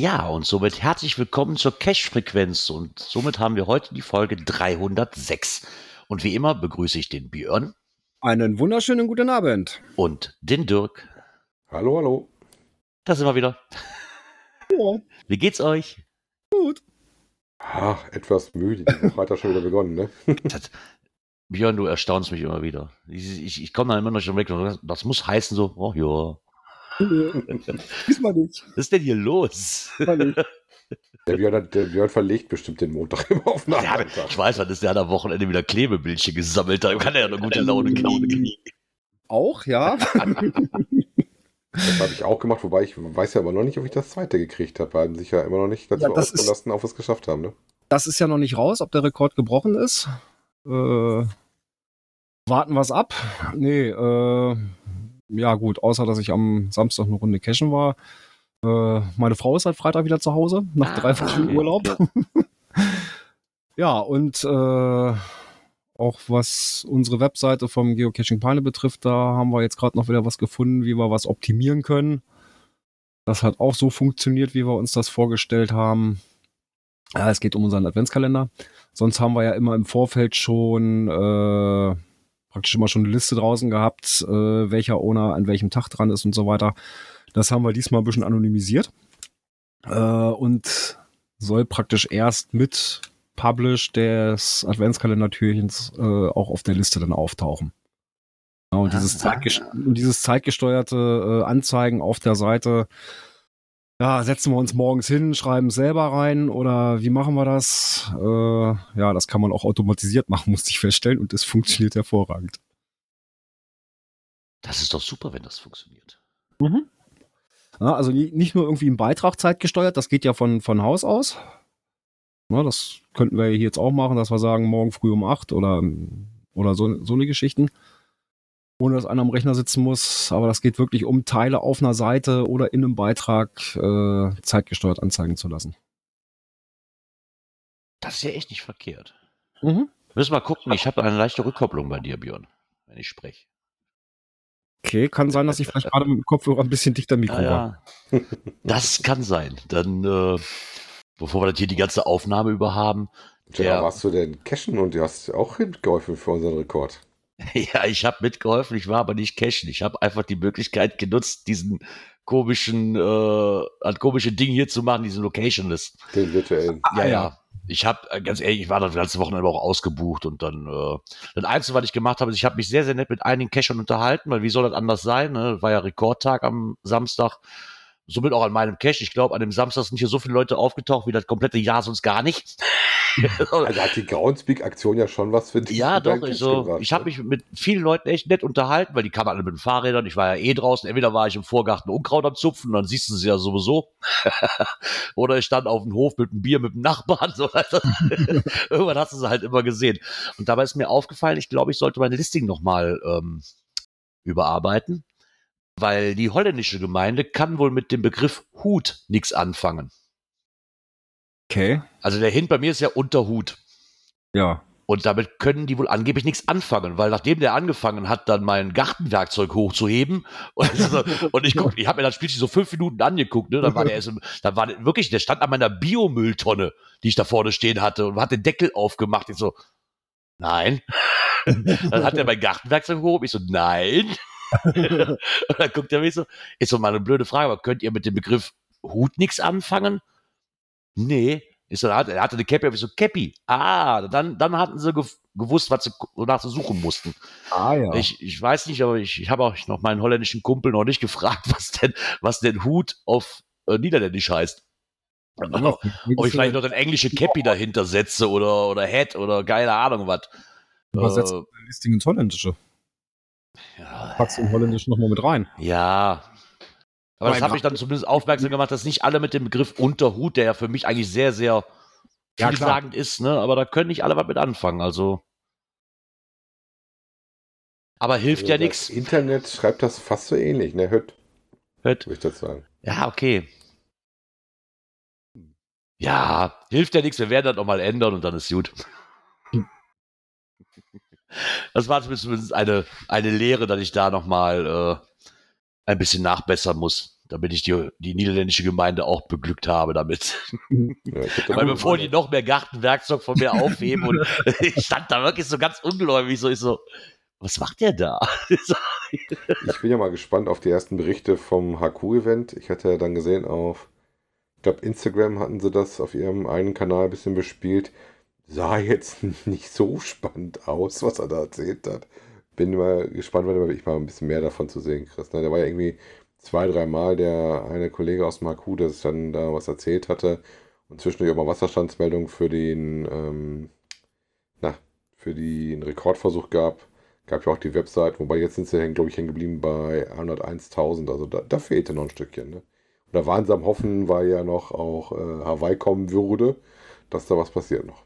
Ja, und somit herzlich willkommen zur Cache-Frequenz und somit haben wir heute die Folge 306. Und wie immer begrüße ich den Björn Einen wunderschönen guten Abend. und den Dirk. Hallo, hallo. Da sind wir wieder. Ja, Wie geht's euch? gut. Ah, etwas müde. Die Woche hat ja schon wieder begonnen, ne? Das, Björn, du erstaunst mich immer wieder. Ich, ich, ich komme da immer noch schon weg. Das muss heißen so, oh ja, Diesmal nicht. was ist denn hier los? Der Björn, hat, der Björn verlegt bestimmt den Montag immer auf Ja, Nachmittag. ich weiß, was ist der hat am Wochenende wieder Klebebildchen gesammelt. Da kann er ja eine gute Laune kriegen. Auch, ja. Das habe ich auch gemacht, wobei ich weiß ja aber noch nicht, ob ich das zweite gekriegt habe, weil sich ja immer noch nicht dazu Ja, das ist- ausgelassen, auf was geschafft haben, ne? Das ist ja noch nicht raus, ob der Rekord gebrochen ist. Äh, warten wir es ab. Nee, äh, ja gut, außer dass ich am Samstag eine Runde cashen war. Äh, meine Frau ist seit Freitag wieder zu Hause, nach Ah, drei Wochen okay. Urlaub. ja, und äh, auch was unsere Webseite vom Geocaching Peine betrifft, da haben wir jetzt gerade noch wieder was gefunden, wie wir was optimieren können. Das hat auch so funktioniert, wie wir uns das vorgestellt haben. Ja, es geht um unseren Adventskalender. Sonst haben wir ja immer im Vorfeld schon äh, praktisch immer schon eine Liste draußen gehabt, äh, welcher Owner an welchem Tag dran ist und so weiter. Das haben wir diesmal ein bisschen anonymisiert äh, und soll praktisch erst mit Publish des Adventskalender-Türchens äh, auch auf der Liste dann auftauchen. Ja, und, dieses und dieses zeitgesteuerte äh, Anzeigen auf der Seite, ja, setzen wir uns morgens hin, schreiben es selber rein oder wie machen wir das? Äh, ja, das kann man auch automatisiert machen, musste ich feststellen und es funktioniert hervorragend. Das ist doch super, wenn das funktioniert. Ja, also nicht nur irgendwie im Beitrag zeitgesteuert, das geht ja von, von Haus aus. Ja, das könnten wir hier jetzt auch machen, dass wir sagen, morgen früh um 8 oder, oder so, so eine Geschichten. Ohne dass einer am Rechner sitzen muss. Aber das geht wirklich um Teile auf einer Seite oder in einem Beitrag äh, zeitgesteuert anzeigen zu lassen. Das ist ja echt nicht verkehrt. Mhm. Müssen wir gucken. Ich habe eine leichte Rückkopplung bei dir, Björn, wenn ich spreche. Okay, kann sein, dass ich vielleicht gerade mit dem Kopfhörer ein bisschen dichter Mikro war. Ja, ja. Das kann sein. Dann, äh, bevor wir das hier die ganze Aufnahme über haben. Ja, Der, warst du denn cashen und du hast auch mitgeholfen für unseren Rekord? ja, ich habe mitgeholfen, ich war aber nicht cashen. Ich habe einfach die Möglichkeit genutzt, diesen komischen, äh, ein komische Ding hier zu machen, diesen Locationless. Den virtuellen. Ah, ja, ja. Ich habe, ganz ehrlich, ich war das ganze Wochenende auch ausgebucht und dann, äh, das Einzige, was ich gemacht habe, ist, ich habe mich sehr, sehr nett mit einigen Cachern unterhalten, weil wie soll das anders sein? Ne? War ja Rekordtag am Samstag. Somit auch an meinem Cache. Ich glaube, an dem Samstag sind hier so viele Leute aufgetaucht wie das komplette Jahr sonst gar nicht. Also hat die Groundspeak-Aktion ja schon was für dich. Ja, doch. Ich, so, ich habe mich mit vielen Leuten echt nett unterhalten, weil die kamen alle mit den Fahrrädern. Ich war ja eh draußen. Entweder war ich im Vorgarten Unkraut am Zupfen, dann siehst du sie ja sowieso. Oder ich stand auf dem Hof mit einem Bier mit dem Nachbarn. So. Also, Irgendwann hast du sie halt immer gesehen. Und dabei ist mir aufgefallen, ich glaube, ich sollte mein Listing nochmal ähm, überarbeiten. Weil die holländische Gemeinde kann wohl mit dem Begriff Hut nichts anfangen. Okay. Also der Hint bei mir ist ja Unterhut. Ja. Und damit können die wohl angeblich nichts anfangen, weil nachdem der angefangen hat, dann mein Gartenwerkzeug hochzuheben und, und ich guck, ich habe mir das Spielchen so fünf Minuten angeguckt, ne, dann war der erst, dann war der, wirklich, der stand an meiner Biomülltonne, die ich da vorne stehen hatte und hat den Deckel aufgemacht. Ich so, nein. dann hat er mein Gartenwerkzeug hochgehoben. Ich so, nein. und dann guckt er mich so, ist so mal eine blöde Frage, aber könnt ihr mit dem Begriff Hut nichts anfangen? Nee. Ich so, er hatte, er hatte eine Cappy, aber ich so, Cappy. Ah, dann, dann hatten sie gew gewusst, was sie, wonach sie suchen mussten. Ah ja. Ich, ich weiß nicht, aber ich, ich habe auch noch meinen holländischen Kumpel noch nicht gefragt, was denn, was denn Hut auf äh, Niederländisch heißt. Ja, Ob ich vielleicht noch den englische Cappy dahinter setze oder, oder Head oder keine Ahnung was. Übersetzt Äh, Listing ins Holländische. Ja, Packst du im Holländischen nochmal mit rein. ja. Aber das hat mich dann zumindest aufmerksam gemacht, dass nicht alle mit dem Begriff Unterhut, der ja für mich eigentlich sehr, sehr Ja, vielsagend ist, ne? aber da können nicht alle was mit anfangen. Also. Aber hilft ja Also nichts. Das Internet schreibt das fast so ähnlich, ne? Hört, Hört. würde ich das sagen. Ja, okay. Ja, hilft ja nichts. Wir werden das nochmal ändern und dann ist gut. Das war zumindest eine, eine Lehre, dass ich da nochmal äh, ein bisschen nachbessern muss, damit ich die, die niederländische Gemeinde auch beglückt habe damit. Ja, Weil bevor die noch mehr Gartenwerkzeug von mir aufheben und ich stand da wirklich so ganz ungläubig, so ich so, was macht der da? Ich bin ja mal gespannt auf die ersten Berichte vom HQ-Event. Ich hatte ja dann gesehen auf, ich glaube, Instagram hatten sie das auf ihrem einen Kanal ein bisschen bespielt. Sah jetzt nicht so spannend aus, was er da erzählt hat. Bin mal gespannt, wenn ich mal ein bisschen mehr davon zu sehen kriegst. Ne? Da war ja irgendwie zwei, dreimal der eine Kollege aus dem HQ, der sich dann da was erzählt hatte. Und zwischendurch auch mal Wasserstandsmeldung für den, ähm, na, für den Rekordversuch gab. Gab ja auch die Website, wobei jetzt sind sie, glaube ich, hängen geblieben bei 101.000. Also da, da fehlte noch ein Stückchen. Ne? Und da waren sie am Hoffen, weil ja noch auch äh, Hawaii kommen würde, dass da was passiert noch.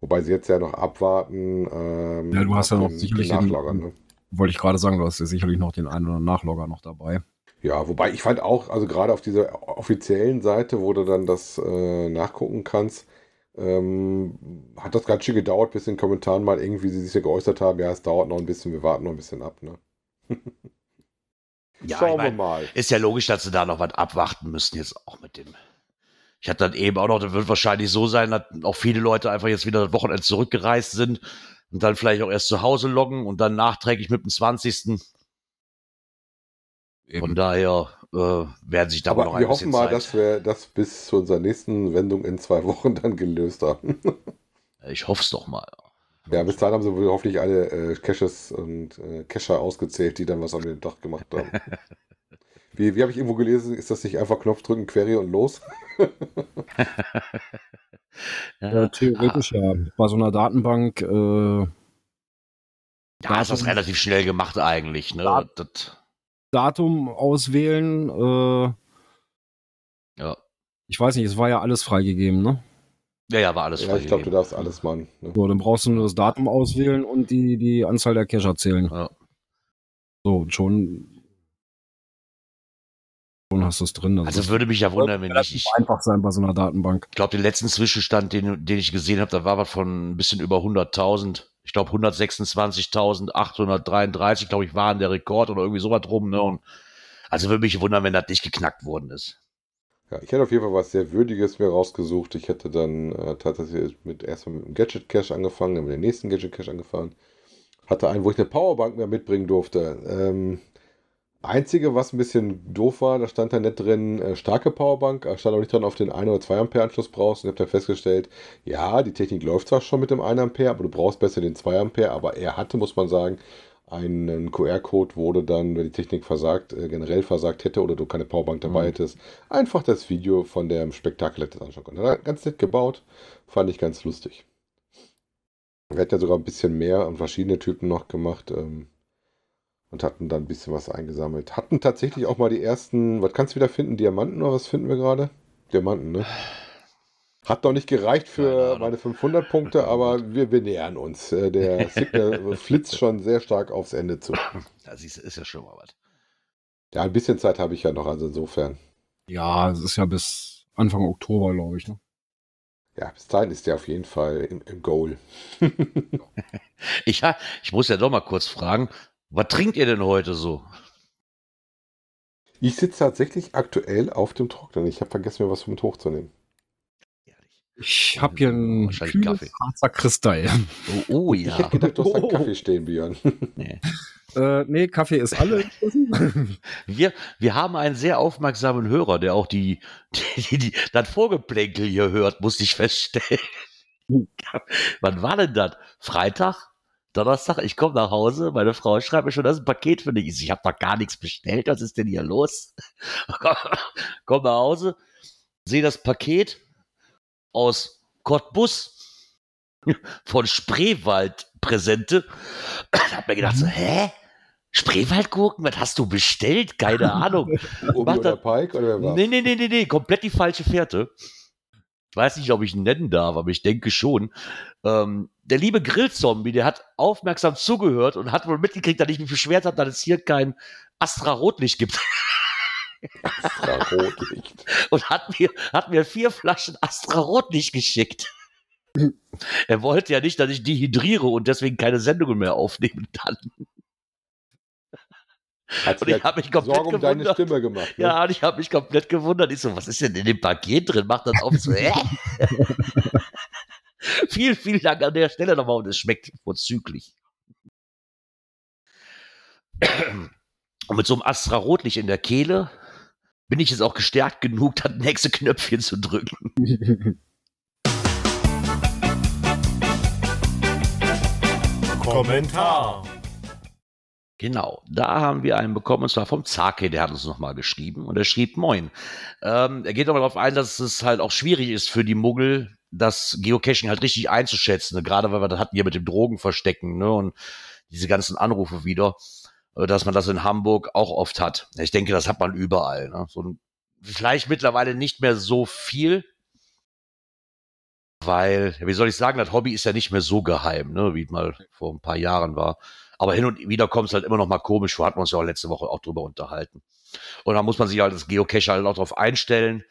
Wobei sie jetzt ja noch abwarten. Ähm, Ja, du hast ja noch den- sicherlich den den-. Ne? Wollte ich gerade sagen, du hast ja sicherlich noch den einen oder anderen Nachlogger noch dabei. Ja, wobei ich fand auch, also gerade auf dieser offiziellen Seite, wo du dann das äh, nachgucken kannst, ähm, hat das ganz schön gedauert, bis in den Kommentaren mal irgendwie sie sich ja geäußert haben, ja, es dauert noch ein bisschen, wir warten noch ein bisschen ab. Ne? Ja, Schauen ich mein, wir mal. ist ja logisch, dass sie da noch was abwarten müssen jetzt auch mit dem. Ich hatte dann eben auch noch, das wird wahrscheinlich so sein, dass auch viele Leute einfach jetzt wieder das Wochenende zurückgereist sind und dann vielleicht auch erst zu Hause loggen und dann nachträglich mit dem 20. Von daher äh, werden sich da wohl noch Aber ein wir bisschen hoffen mal, Zeit. dass wir das bis zu unserer nächsten Wendung in zwei Wochen dann gelöst haben. ich hoffe es doch mal. ja, bis dahin haben sie wohl hoffentlich alle äh, Caches und äh, Cacher ausgezählt, die dann was an dem Tag gemacht haben. Wie, wie habe ich irgendwo gelesen, ist das nicht einfach Knopf drücken, Query und los? Ja, theoretisch ja. Bei so einer Datenbank, äh, Ja, ist das relativ schnell gemacht eigentlich. Ne? Ja. Das, Datum auswählen, äh, ja. ich weiß nicht, es war ja alles freigegeben, ne? ja, ja, war alles Ja, ich glaube, du freigegeben. darfst alles machen. Ne? So, dann brauchst du nur das Datum auswählen und die, die Anzahl der Cacher zählen. Ja. So, schon hast du es drin. Also das würde mich ja wundern, wenn nicht. Ich, einfach sein bei so einer Datenbank. Ich glaube, den letzten Zwischenstand, den, den ich gesehen habe, da war was von ein bisschen über 100.000. Ich glaube, 126.833, glaube ich, waren der Rekord oder irgendwie sowas drum. Ne? Und also würde mich wundern, wenn das nicht geknackt worden ist. Ja, ich hätte auf jeden Fall was sehr Würdiges mir rausgesucht. Ich hätte dann äh, tatsächlich mit erstmal mit dem Gadget Cache angefangen, dann mit dem nächsten Gadget Cache angefangen. Hatte einen, wo ich eine Powerbank mehr mitbringen durfte. Ähm, einzige, was ein bisschen doof war, da stand da nicht drin, äh, starke Powerbank, da stand auch nicht drin, auf den 1 oder 2 Ampere Anschluss brauchst. Und ich habe dann festgestellt, ja, die Technik läuft zwar schon mit dem 1 Ampere, aber du brauchst besser den 2 Ampere. Aber er hatte, muss man sagen, einen QR-Code wurde dann, wenn die Technik versagt, äh, generell versagt hätte oder du keine Powerbank dabei Mhm. hättest, einfach das Video von dem Spektakel hättest anschauen können. Hat er Ganz nett gebaut, fand ich ganz lustig. Wir hatten ja sogar ein bisschen mehr und verschiedene Typen noch gemacht ähm, und hatten dann ein bisschen was eingesammelt. Hatten tatsächlich auch mal die ersten, was kannst du wieder finden? Diamanten oder was finden wir gerade? Diamanten, ne? Hat noch nicht gereicht für meine 500 Punkte, aber wir, wir nähern uns. Äh, Der Signal flitzt schon sehr stark aufs Ende zu. Das ist, ist ja schon mal was. Ja, ein bisschen Zeit habe ich ja noch, also insofern. Ja, es ist ja bis Anfang Oktober, glaube ich. Ne? Ja, bis dahin ist der auf jeden Fall im, im Goal. Ich, ich muss ja doch mal kurz fragen, was trinkt ihr denn heute so? Ich sitze tatsächlich aktuell auf dem Trocknen. Ich habe vergessen, mir was mit hochzunehmen. Ehrlich. Ich habe hier einen Kaffee. Harzer Kristall. Oh, oh Ich ja. hätte gedacht, du hast da Oh. Kaffee stehen, Björn. Nee. äh, nee, Kaffee ist alle. Wir, wir haben einen sehr aufmerksamen Hörer, der auch die, die, die, die das Vorgeplänkel hier hört, muss ich feststellen. Wann war denn das? Freitag? Donnerstag? Ich komme nach Hause, meine Frau schreibt mir schon, das ist ein Paket für dich. Ich, ich habe noch gar nichts bestellt, was ist denn hier los? komm nach Hause, sehe das Paket aus Cottbus von Spreewald Präsente. hab mir gedacht so, hä? Spreewaldgurken? Was hast du bestellt? Keine Ahnung. Obi oder Pike oder was? Nee, nee, nee, nee, nee, komplett die falsche Fährte. Ich weiß nicht, ob ich ihn nennen darf, aber ich denke schon. Ähm, der liebe Grillzombie, der hat aufmerksam zugehört und hat wohl mitgekriegt, dass ich mich beschwert habe, dass es hier kein Astra-Rotlicht gibt. Extra Rotlicht. Und hat mir, hat mir vier Flaschen Astra-Rotlicht geschickt. er wollte ja nicht, dass ich dehydriere und deswegen keine Sendungen mehr aufnehmen kann. Hat Und sich ich hab mich komplett Sorgen um deine gewundert. Stimme gemacht. Ne? Ja, und ich habe mich komplett gewundert. Ich so, was ist denn in dem Paket drin? Macht das auf so, hä? viel, vielen Dank an der Stelle nochmal und es schmeckt vorzüglich. Und mit so einem Astra Rotlicht in der Kehle bin ich jetzt auch gestärkt genug, das nächste Knöpfchen zu drücken. Kommentar. Genau, da haben wir einen bekommen, und zwar vom Zake, der hat uns nochmal geschrieben und er schrieb Moin. Ähm, er geht nochmal darauf ein, dass es halt auch schwierig ist für die Muggel, das Geocaching halt richtig einzuschätzen, ne? gerade weil wir das hatten hier mit dem Drogenverstecken ne? und diese ganzen Anrufe wieder, äh, dass man das in Hamburg auch oft hat. Ich denke, das hat man überall. Ne? So vielleicht mittlerweile nicht mehr so viel, weil, wie soll ich sagen, das Hobby ist ja nicht mehr so geheim, ne? wie es mal vor ein paar Jahren war. Aber hin und wieder kommt es halt immer noch mal komisch vor, hatten wir uns ja auch letzte Woche auch drüber unterhalten. Und da muss man sich halt als Geocacher halt auch drauf einstellen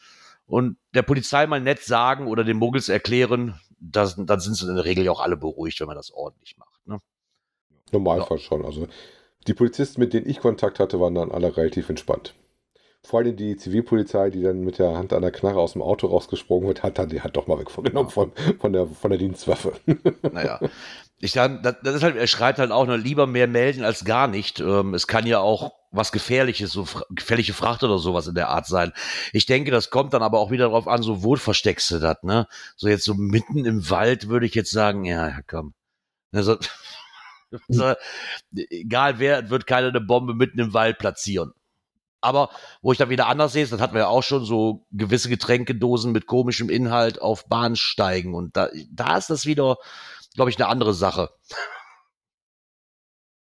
und der Polizei mal nett sagen oder den Muggels erklären, dass, dann sind sie in der Regel ja auch alle beruhigt, wenn man das ordentlich macht. Ne? Normalfall schon. Also die Polizisten, mit denen ich Kontakt hatte, waren dann alle relativ entspannt. Vor allem die Zivilpolizei, die dann mit der Hand an der Knarre aus dem Auto rausgesprungen wird, hat dann die Hand doch mal weggenommen von, von, der, von der Dienstwaffe. Naja. Ich sag, das, das ist halt, er schreibt halt auch noch lieber mehr melden als gar nicht. Ähm, es kann ja auch was Gefährliches, so gefährliche Fracht oder sowas in der Art sein. Ich denke, das kommt dann aber auch wieder darauf an, so wo versteckst du das, ne? So jetzt so mitten im Wald würde ich jetzt sagen, ja, ja, komm. Also, so, egal wer, wird keiner eine Bombe mitten im Wald platzieren. Aber wo ich dann wieder anders sehe, das hatten wir ja auch schon, so gewisse Getränkedosen mit komischem Inhalt auf Bahnsteigen. Und da, da ist das wieder, glaube ich, eine andere Sache,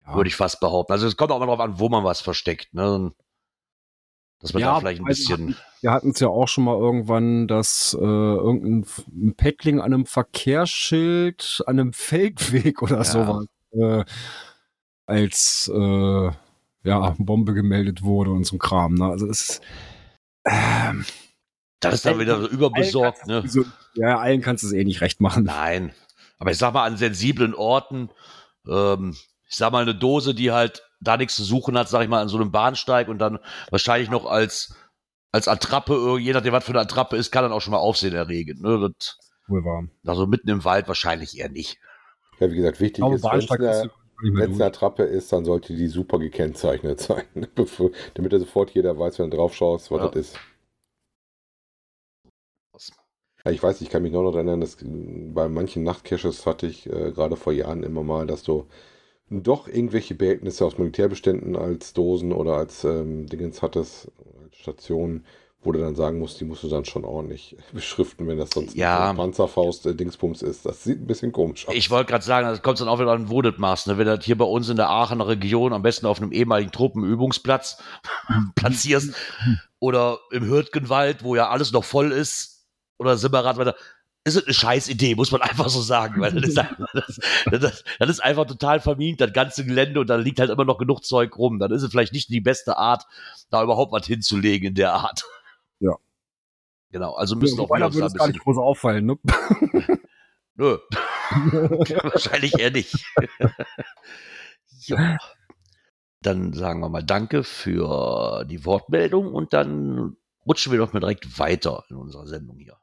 Ja. würde ich fast behaupten. Also es kommt auch mal drauf an, wo man was versteckt. Ne? Dass man Ja, da vielleicht ein also bisschen. Wir hatten es ja auch schon mal irgendwann, dass äh, irgendein Paddling an einem Verkehrsschild, an einem Feldweg oder Ja. sowas äh, als äh, ja, Bombe gemeldet wurde und so ein Kram. Ne? Also es ist ähm, Das ist dann wieder so überbesorgt. Ne? so, ja, allen kannst du es eh nicht recht machen. Nein. Aber ich sag mal, an sensiblen Orten, ähm, ich sag mal, eine Dose, die halt da nichts zu suchen hat, sag ich mal, an so einem Bahnsteig und dann wahrscheinlich noch als, als Attrappe, äh, je nachdem, was für eine Attrappe ist, kann dann auch schon mal Aufsehen erregen. Ne? Das, Wohl wahr. also mitten im Wald wahrscheinlich eher nicht. Ja, wie gesagt, wichtig Aber ist, wenn es eine. Attrappe ist, dann sollte die super gekennzeichnet sein. Damit er sofort jeder weiß, wenn du drauf schaust, was Ja. das ist. Ja, ich weiß, ich kann mich noch noch erinnern, dass bei manchen Nachtcaches hatte ich äh, gerade vor Jahren immer mal, dass du doch irgendwelche Behältnisse aus Militärbeständen als Dosen oder als ähm, Dingens hattest, als Stationen, wo du dann sagen musst, die musst du dann schon ordentlich beschriften, wenn das sonst Ja. ein Panzerfaust äh, ist. Das sieht ein bisschen komisch aus. Ich wollte gerade sagen, das kommt dann auch wieder an, wo das machst. Ne? Wenn du das hier bei uns in der Aachener Region, am besten auf einem ehemaligen Truppenübungsplatz platzierst oder im Hürtgenwald, wo ja alles noch voll ist, oder Simmerath, weiter, ist es eine scheiß Idee, muss man einfach so sagen. Weil das, ist, einfach- das, das, das ist einfach total vermint, das ganze Gelände, und da liegt halt immer noch genug Zeug rum. Dann ist es vielleicht nicht die beste Art, da überhaupt was hinzulegen in der Art. Ja. Genau, also müssen Ja, auch wir uns da ein gar bisschen. nicht groß auffallen, ne? Nö. Wahrscheinlich eher nicht. ja. Dann sagen wir mal Danke für die Wortmeldung und dann rutschen wir doch mal direkt weiter in unserer Sendung hier.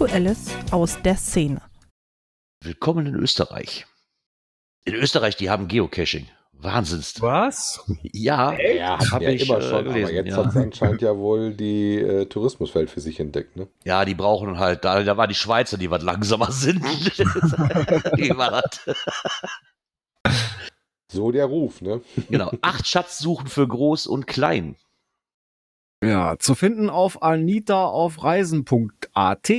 Aktuelles aus der Szene. Willkommen in Österreich. In Österreich, die haben Geocaching. Wahnsinns. Was? Ja, Ja, hab hatten ja ich, immer äh, schon, aber gelesen, jetzt ja. hat es anscheinend ja wohl die äh, Tourismuswelt für sich entdeckt, ne? ja, die brauchen halt, da, da waren die Schweizer, die was langsamer sind. die war das. So der Ruf, ne? Genau. Acht Schatzsuchen für groß und klein. Ja, zu finden auf Anita auf Reisen.at.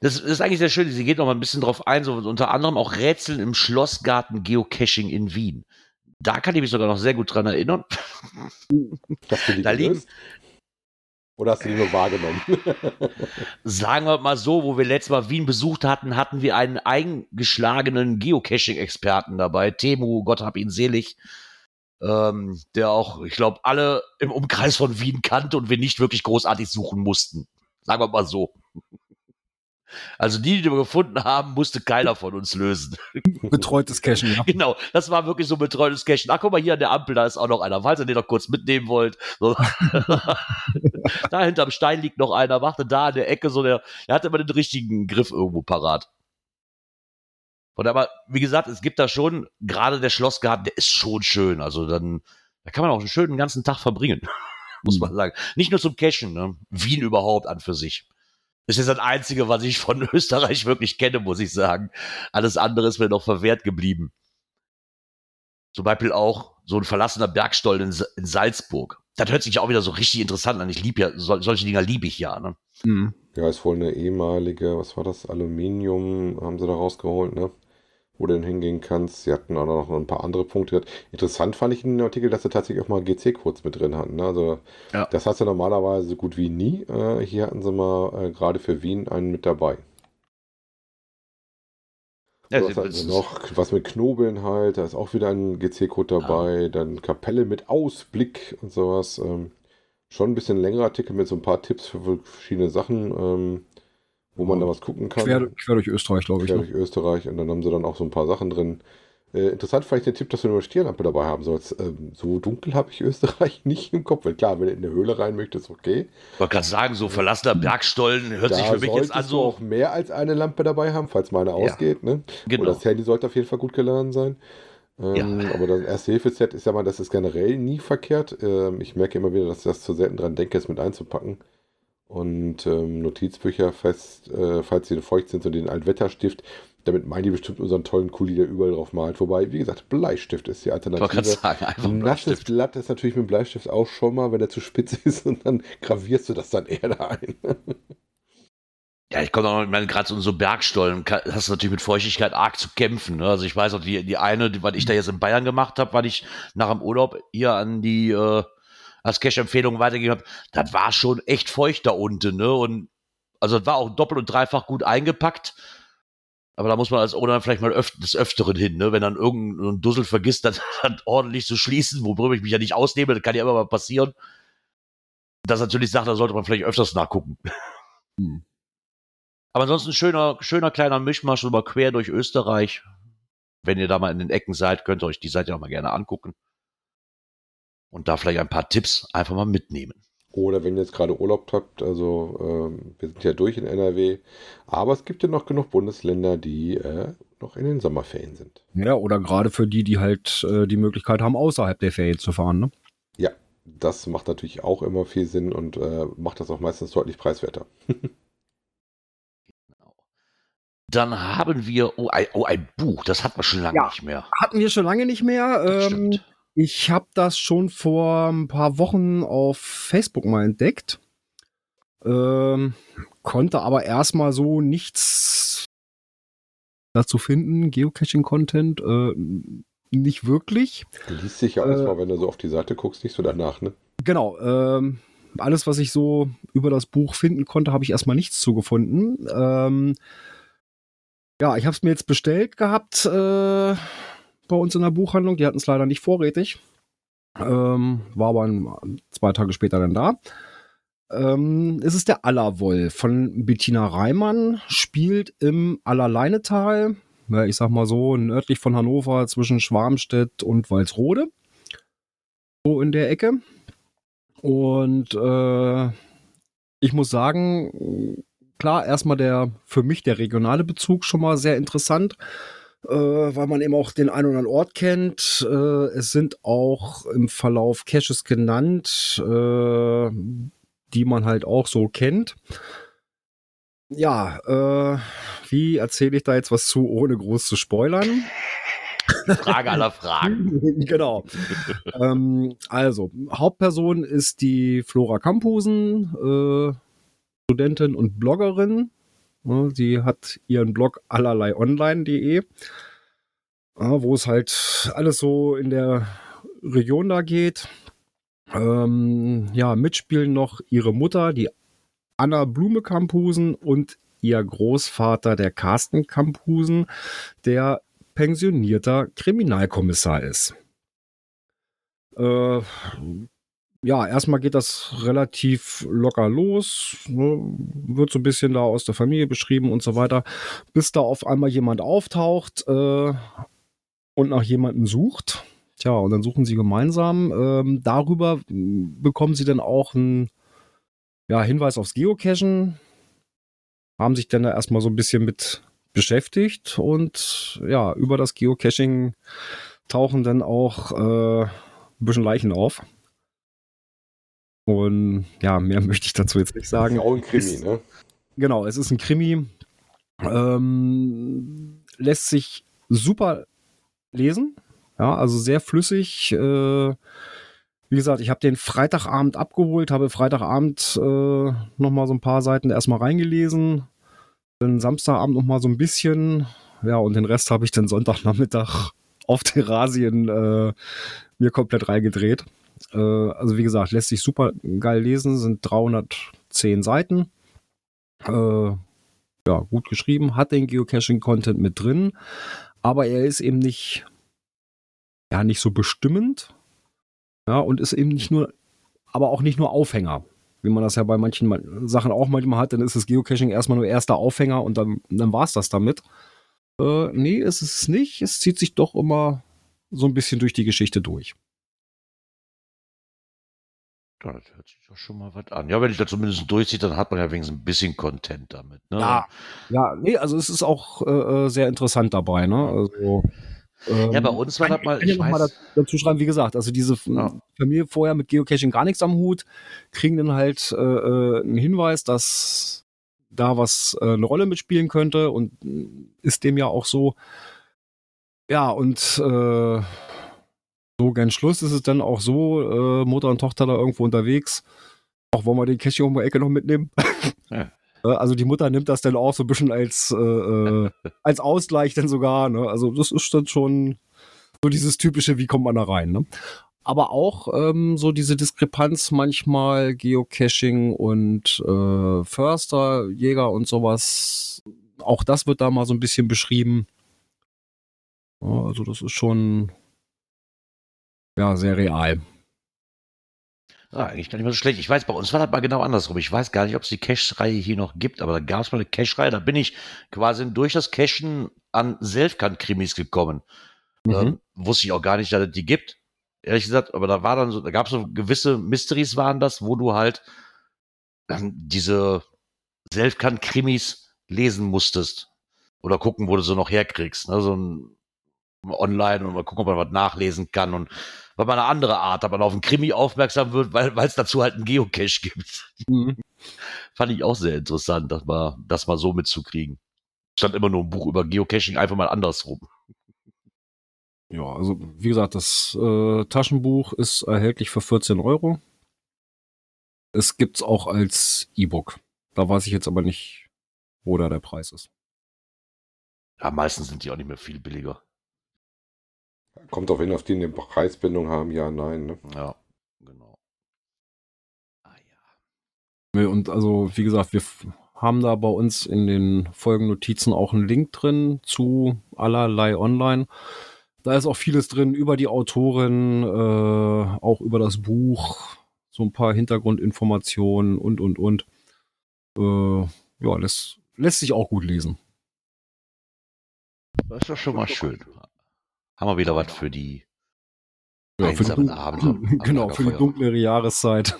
Das ist eigentlich sehr schön. Sie geht noch mal ein bisschen drauf ein, so unter anderem auch Rätseln im Schlossgarten Geocaching in Wien. Da kann ich mich sogar noch sehr gut dran erinnern. Da liegen- gelöst? Oder hast du die nur wahrgenommen? Sagen wir mal so, wo wir letztes Mal Wien besucht hatten, hatten wir einen eingeschlagenen Geocaching-Experten dabei, Temu, Gott hab ihn selig, ähm, der auch, ich glaube, alle im Umkreis von Wien kannte und wir nicht wirklich großartig suchen mussten. Sagen wir mal so. Also die, die wir gefunden haben, musste keiner von uns lösen. Betreutes Cashen, ja. Genau, das war wirklich so ein betreutes Cachen. Ach, guck mal, hier an der Ampel, da ist auch noch einer, falls ihr den noch kurz mitnehmen wollt. So. da hinterm Stein liegt noch einer, warte da an der Ecke, so der, der hatte immer den richtigen Griff irgendwo parat. Und aber, wie gesagt, es gibt da schon, gerade der Schlossgarten, der ist schon schön. Also dann, da kann man auch einen schönen ganzen Tag verbringen, muss man sagen. Nicht nur zum Cachen, ne? Wien überhaupt an für sich. Das ist das Einzige, was ich von Österreich wirklich kenne, muss ich sagen. Alles andere ist mir noch verwehrt geblieben. Zum Beispiel auch so ein verlassener Bergstollen in, in Salzburg. Das hört sich auch wieder so richtig interessant an. Ich liebe ja, sol solche Dinger liebe ich ja. Ne? Mhm. Ja, ist wohl eine ehemalige, was war das? Aluminium haben sie da rausgeholt, ne? Wo du denn hingehen kannst. Sie hatten auch noch ein paar andere Punkte. Interessant fand ich in dem Artikel, dass sie tatsächlich auch mal GC-Codes mit drin hatten. Ne? Also, Ja. das hast du normalerweise so gut wie nie. Äh, hier hatten sie mal äh, gerade für Wien einen mit dabei. Ja, was hatten noch? Was mit Knobeln halt, da ist auch wieder ein GC-Code dabei. Dann Kapelle mit Ausblick und sowas. Ähm, schon ein bisschen längerer Artikel mit so ein paar Tipps für verschiedene Sachen, ähm, wo man da was gucken kann. Quer, quer durch Österreich, glaube ich. quer Ne? durch Österreich und dann haben sie dann auch so ein paar Sachen drin. Äh, interessant fand ich den Tipp, dass du eine Stirnlampe dabei haben sollst. Ähm, so dunkel habe ich Österreich nicht im Kopf. Weil klar, wenn du in eine Höhle rein möchtest, okay. Ich wollte gerade sagen, so verlassener Bergstollen hört sich da für mich jetzt an solltest du so. auch mehr als eine Lampe dabei haben, falls meine Ja. ausgeht. Ne? Und Genau. das Handy sollte auf jeden Fall gut geladen sein. Ähm, Ja. Aber das Erste-Hilfe-Set ist ja mal, das ist generell nie verkehrt. Ähm, ich merke immer wieder, dass ich das zu selten dran denke, es mit einzupacken. Und ähm, Notizbücher fest, äh, falls sie feucht sind, so den Altwetterstift. Damit meinen die bestimmt unseren tollen Kuli, der überall drauf malt. Wobei, wie gesagt, Bleistift ist die Ich Alternative. sagen, einfach Ein nasses. Blatt ist natürlich mit dem Bleistift auch schon mal, wenn er zu spitz ist und dann gravierst du das dann eher da ein. Ja, ich komme auch noch, ich meine, gerade so, so Bergstollen hast du natürlich mit Feuchtigkeit arg zu kämpfen. Ne? Also ich weiß auch, die, die eine, die, was ich da jetzt in Bayern gemacht habe, weil ich nach dem Urlaub hier an die äh, als Cash-Empfehlung weitergegeben habe, das war schon echt feucht da unten. Ne? Und also das war auch doppelt und dreifach gut eingepackt. Aber da muss man als Owner vielleicht mal öf des Öfteren hin, ne? wenn dann irgendein Dussel vergisst, das, das ordentlich zu schließen, worüber ich mich ja nicht ausnehme, das kann ja immer mal passieren. Das natürlich sagt, da sollte man vielleicht öfters nachgucken. Hm. Aber ansonsten schöner, schöner kleiner Mischmasch über quer durch Österreich. Wenn ihr da mal in den Ecken seid, könnt ihr euch die Seite auch mal gerne angucken. Und da vielleicht ein paar Tipps einfach mal mitnehmen. Oder wenn ihr jetzt gerade Urlaub habt, also ähm, wir sind ja durch in NRW, aber es gibt ja noch genug Bundesländer, die äh, noch in den Sommerferien sind. Ja, oder gerade für die, die halt äh, die Möglichkeit haben, außerhalb der Ferien zu fahren. Ne? Ja, das macht natürlich auch immer viel Sinn und äh, macht das auch meistens deutlich preiswerter. Dann haben wir, oh ein, oh, ein Buch, das hat man schon lange Ja. nicht mehr. Hatten wir schon lange nicht mehr. Das Ähm, stimmt. Ich habe das schon vor ein paar Wochen auf Facebook mal entdeckt. Ähm, konnte aber erstmal so nichts dazu finden. Geocaching-Content äh, nicht wirklich. Liest sich ja Äh, erstmal, wenn du so auf die Seite guckst, nicht so danach, ne? Genau. Ähm, alles, was ich so über das Buch finden konnte, habe ich erstmal nichts zugefunden. Ähm, ja, ich habe es mir jetzt bestellt gehabt äh, bei uns in der Buchhandlung. Die hatten es leider nicht vorrätig. Ähm, war aber ein, zwei Tage später dann da. Ähm, es ist der Allerwoll von Bettina Reimann, spielt im Allerleinetal, ja, ich sag mal so, nördlich von Hannover zwischen Schwarmstedt und Walsrode. So in der Ecke. Und äh, ich muss sagen, klar, erstmal der für mich der regionale Bezug schon mal sehr interessant, äh, weil man eben auch den einen oder anderen Ort kennt. Äh, es sind auch im Verlauf Caches genannt, äh, die man halt auch so kennt. Ja, äh, wie erzähle ich da jetzt was zu, ohne groß zu spoilern? Frage aller Fragen. genau. ähm, also, Hauptperson ist die Flora Kampusen, äh, Studentin und Bloggerin. Ne, sie hat ihren Blog allerleionline.de, wo es halt alles so in der Region da geht. Ähm, ja, mitspielen noch ihre Mutter, die Anna Blume Kamphusen und ihr Großvater, der Carsten Kamphusen, der pensionierter Kriminalkommissar ist. Äh, ja, erstmal geht das relativ locker los, ne, wird so ein bisschen da aus der Familie beschrieben und so weiter, bis da auf einmal jemand auftaucht äh, und nach jemandem sucht. Tja, und dann suchen sie gemeinsam. Ähm, darüber bekommen sie dann auch einen ja, Hinweis aufs Geocachen, haben sich dann da erstmal so ein bisschen mit beschäftigt und ja, über das Geocaching tauchen dann auch äh, ein bisschen Leichen auf. Und ja, mehr möchte ich dazu jetzt nicht sagen. Ist auch ein Krimi, ist, ne? Genau, es ist ein Krimi. Ähm, lässt sich super lesen. Ja, also sehr flüssig. Äh, wie gesagt, ich habe den Freitagabend abgeholt, habe Freitagabend äh, nochmal so ein paar Seiten erstmal reingelesen. Dann Samstagabend nochmal so ein bisschen. Ja, und den Rest habe ich dann Sonntagnachmittag auf Terrasien äh, mir komplett reingedreht. Äh, also wie gesagt, lässt sich super geil lesen, sind 310 Seiten. Äh, ja, gut geschrieben, hat den Geocaching-Content mit drin, aber er ist eben nicht, ja, nicht so bestimmend. Ja, und ist eben nicht nur, aber auch nicht nur Aufhänger. Wie man das ja bei manchen Sachen auch manchmal hat, dann ist das Geocaching erstmal nur erster Aufhänger und dann, dann war es das damit. Äh, nee, ist es nicht. Es zieht sich doch immer so ein bisschen durch die Geschichte durch. Ja, das hört sich doch schon mal was an. Ja, wenn ich da zumindest durchziehe, dann hat man ja wenigstens ein bisschen Content damit. Ne? Ja, ja, nee, also es ist auch äh, sehr interessant dabei, ne? Also, ähm, ja, bei uns war das mal, ich, ich weiß, mal dazu schreiben, wie gesagt, also diese ja. Familie vorher mit Geocaching gar nichts am Hut, kriegen dann halt äh, einen Hinweis, dass da was äh, eine Rolle mitspielen könnte und ist dem ja auch so. Ja, und äh, so gern Schluss ist es dann auch so, äh, Mutter und Tochter da irgendwo unterwegs. Auch wollen wir den Cache um die Ecke noch mitnehmen? Ja. Also die Mutter nimmt das dann auch so ein bisschen als, äh, äh, als Ausgleich dann sogar. Ne? Also das ist dann schon so dieses typische, wie kommt man da rein. Ne? Aber auch ähm, so diese Diskrepanz manchmal Geocaching und äh, Förster, Jäger und sowas. Auch das wird da mal so ein bisschen beschrieben. Ja, also das ist schon ja, sehr real. Ah, eigentlich gar nicht mehr so schlecht. Ich weiß, bei uns war das mal genau andersrum. Ich weiß gar nicht, ob es die Cache-Reihe hier noch gibt, aber da gab es mal eine Cache-Reihe. Da bin ich quasi durch das Cachen an Selfkant-Krimis gekommen. Mhm. Ähm, wusste ich auch gar nicht, dass es die gibt. Ehrlich gesagt, aber da war dann so, da gab es so gewisse Mysteries waren das, wo du halt ähm, diese Selfkant-Krimis lesen musstest. Oder gucken, wo du so noch herkriegst. Ne? So ein online und mal gucken, ob man was nachlesen kann und weil man eine andere Art, aber man auf einen Krimi aufmerksam wird, weil es dazu halt einen Geocache gibt. Mhm. Fand ich auch sehr interessant, das mal, das mal so mitzukriegen. Stand immer nur ein Buch über Geocaching, einfach mal andersrum. Ja, also wie gesagt, das äh, Taschenbuch ist erhältlich für 14 Euro. Es gibt es auch als E-Book. Da weiß ich jetzt aber nicht, wo da der Preis ist. Ja, meistens sind die auch nicht mehr viel billiger. Kommt auch hin, auf die eine Preisbindung haben, ja, nein. Ne? Ja, genau. Ah ja. Und also, wie gesagt, wir haben da bei uns in den Folgennotizen auch einen Link drin zu allerlei online. Da ist auch vieles drin über die Autorin, äh, auch über das Buch, so ein paar Hintergrundinformationen und, und, und. Äh, ja, lässt, lässt sich auch gut lesen. Das ist doch schon mal schön. Haben wir wieder was für die ja, für Abende. Genau, für die dunklere Jahreszeit.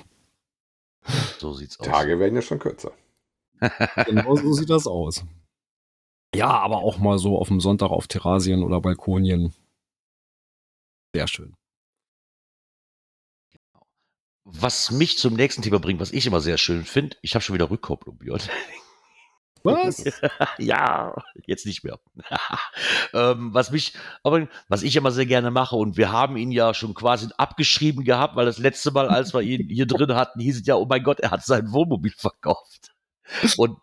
So sieht's aus. Tage werden ja schon kürzer. genau so sieht das aus. Ja, aber auch mal so auf dem Sonntag auf Terrasien oder Balkonien. Sehr schön. Was mich zum nächsten Thema bringt, was ich immer sehr schön finde, ich habe schon wieder Rückkopplung, Björn. Was? ja, jetzt nicht mehr. ähm, was mich, aber was ich immer sehr gerne mache, und wir haben ihn ja schon quasi abgeschrieben gehabt, weil das letzte Mal, als wir ihn hier drin hatten, hieß es ja, oh mein Gott, er hat sein Wohnmobil verkauft. Und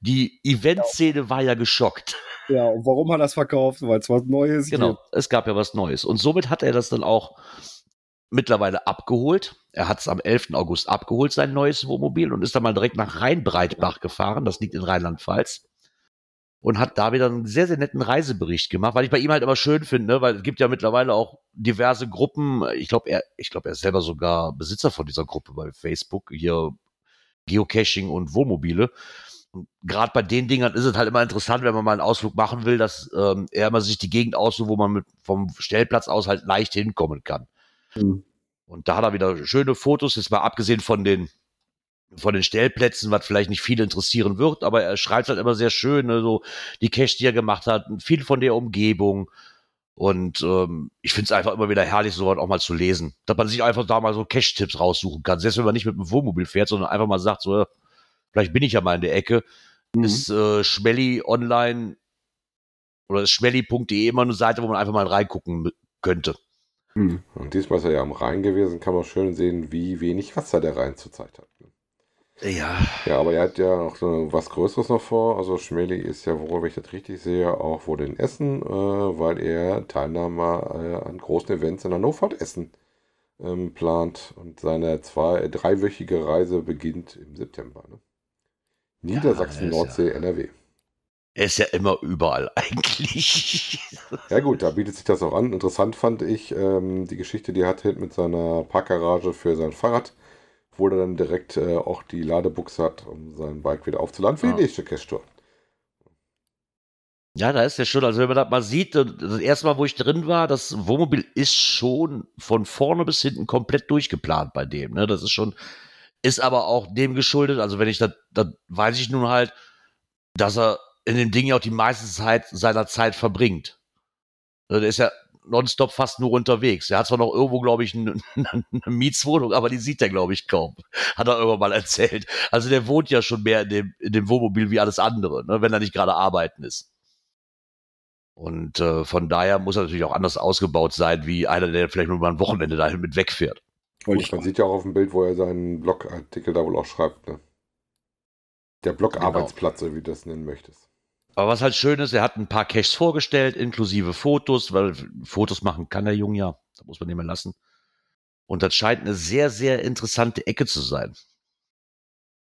Die Eventszene war ja geschockt. Ja, und warum hat er das verkauft? Weil es was Neues Genau, gibt. es gab ja was Neues. Und somit hat er das dann auch mittlerweile abgeholt. Er hat es am 11. August abgeholt, sein neues Wohnmobil, und ist dann mal direkt nach Rheinbreitbach gefahren. Das liegt in Rheinland-Pfalz. Und hat da wieder einen sehr, sehr netten Reisebericht gemacht, weil ich bei ihm halt immer schön finde, ne? weil es gibt ja mittlerweile auch diverse Gruppen. Ich glaube, er, ich er ist selber sogar Besitzer von dieser Gruppe bei Facebook, hier Geocaching und Wohnmobile. Und gerade bei den Dingern ist es halt immer interessant, wenn man mal einen Ausflug machen will, dass ähm, er immer sich die Gegend aussucht, wo man mit, vom Stellplatz aus halt leicht hinkommen kann. Hm. Und da hat er wieder schöne Fotos, jetzt mal abgesehen von den, von den Stellplätzen, was vielleicht nicht viele interessieren wird, aber er schreibt halt immer sehr schön, ne, so die Cache, die er gemacht hat, viel von der Umgebung. Und ähm, ich finde es einfach immer wieder herrlich, sowas auch mal zu lesen. Dass man sich einfach da mal so Cache-Tipps raussuchen kann. Selbst wenn man nicht mit dem Wohnmobil fährt, sondern einfach mal sagt, so, vielleicht bin ich ja mal in der Ecke, Mhm. ist äh, Schmelly online oder ist schmelly.de immer eine Seite, wo man einfach mal reingucken könnte. Hm. Und diesmal ist er ja am Rhein gewesen, kann man schön sehen, wie wenig Wasser der Rhein zurzeit hat. Ja, Ja, aber er hat ja noch so was Größeres noch vor. Also Schmeli ist ja wohl, wenn ich das richtig sehe, auch wohl in Essen, äh, weil er Teilnahme äh, an großen Events in Hannover und Essen ähm, plant. Und seine zwei, dreiwöchige Reise beginnt im September. Ne? Niedersachsen, Ja, Nordsee, NRW. Er ist ja immer überall eigentlich. Ja gut, da bietet sich das auch an. Interessant fand ich ähm, die Geschichte, die er hatte mit seiner Parkgarage für sein Fahrrad, wo er dann direkt äh, auch die Ladebuchse hat, um sein Bike wieder aufzuladen für Ja. die nächste Cache-Tour. Ja, da ist ja schon, also wenn man das mal sieht, das erste Mal, wo ich drin war, das Wohnmobil ist schon von vorne bis hinten komplett durchgeplant bei dem. Ne? Das ist schon, ist aber auch dem geschuldet, also wenn ich das, das weiß ich nun halt, dass er in dem Ding ja auch die meiste Zeit seiner Zeit verbringt. Also Der ist ja nonstop fast nur unterwegs. Er hat zwar noch irgendwo, glaube ich, eine, eine Mietswohnung, aber die sieht er, glaube ich, kaum. Hat er irgendwann mal erzählt. Also der wohnt ja schon mehr in dem, in dem Wohnmobil wie alles andere, ne? wenn er nicht gerade arbeiten ist. Und äh, von daher muss er natürlich auch anders ausgebaut sein, wie einer, der vielleicht nur mal ein Wochenende dahin mit wegfährt. Und man sieht ja auch auf dem Bild, wo er seinen Blogartikel da wohl auch schreibt. Ne? Der Blogarbeitsplatz, oder wie du das nennen möchtest. Aber was halt schön ist, er hat ein paar Caches vorgestellt, inklusive Fotos, weil Fotos machen kann der Junge ja. Da muss man den mal lassen. Und das scheint eine sehr, sehr interessante Ecke zu sein.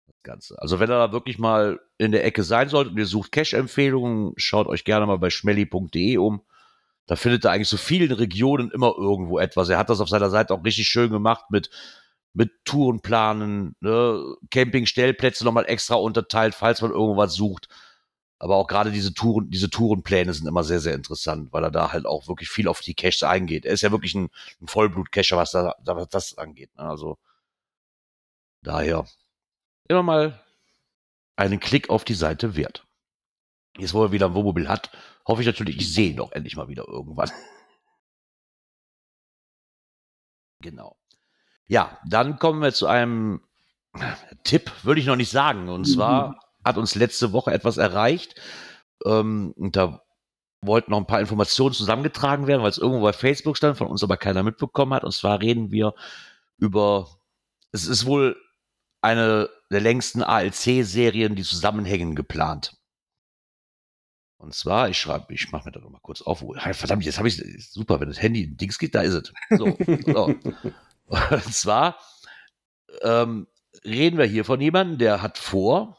Das Ganze. Also wenn ihr da wirklich mal in der Ecke sein solltet und ihr sucht Cache-Empfehlungen, schaut euch gerne mal bei schmelly.de um. Da findet ihr eigentlich so vielen Regionen immer irgendwo etwas. Er hat das auf seiner Seite auch richtig schön gemacht mit, mit Tourenplanen, ne? Campingstellplätze nochmal extra unterteilt, falls man irgendwas sucht. Aber auch gerade diese Touren, diese Tourenpläne sind immer sehr, sehr interessant, weil er da halt auch wirklich viel auf die Caches eingeht. Er ist ja wirklich ein, ein Vollblut-Cacher, was, da, was das angeht. Ne? Also daher immer mal einen Klick auf die Seite wert. Jetzt, wo er wieder ein Wohnmobil hat, hoffe ich natürlich, ich sehe ihn doch endlich mal wieder irgendwann. genau. Ja, dann kommen wir zu einem Tipp, würde ich noch nicht sagen. Und zwar hat uns letzte Woche etwas erreicht. Ähm, und da wollten noch ein paar Informationen zusammengetragen werden, weil es irgendwo bei Facebook stand, von uns aber keiner mitbekommen hat. Und zwar reden wir über, es ist wohl eine der längsten ALC-Serien, die zusammenhängen, geplant. Und zwar, ich schreibe, ich mache mir da noch mal kurz auf. Wo, verdammt, jetzt habe ich super, wenn das Handy in Dings geht, da ist es. So, so. Und zwar ähm, reden wir hier von jemandem, der hat vor,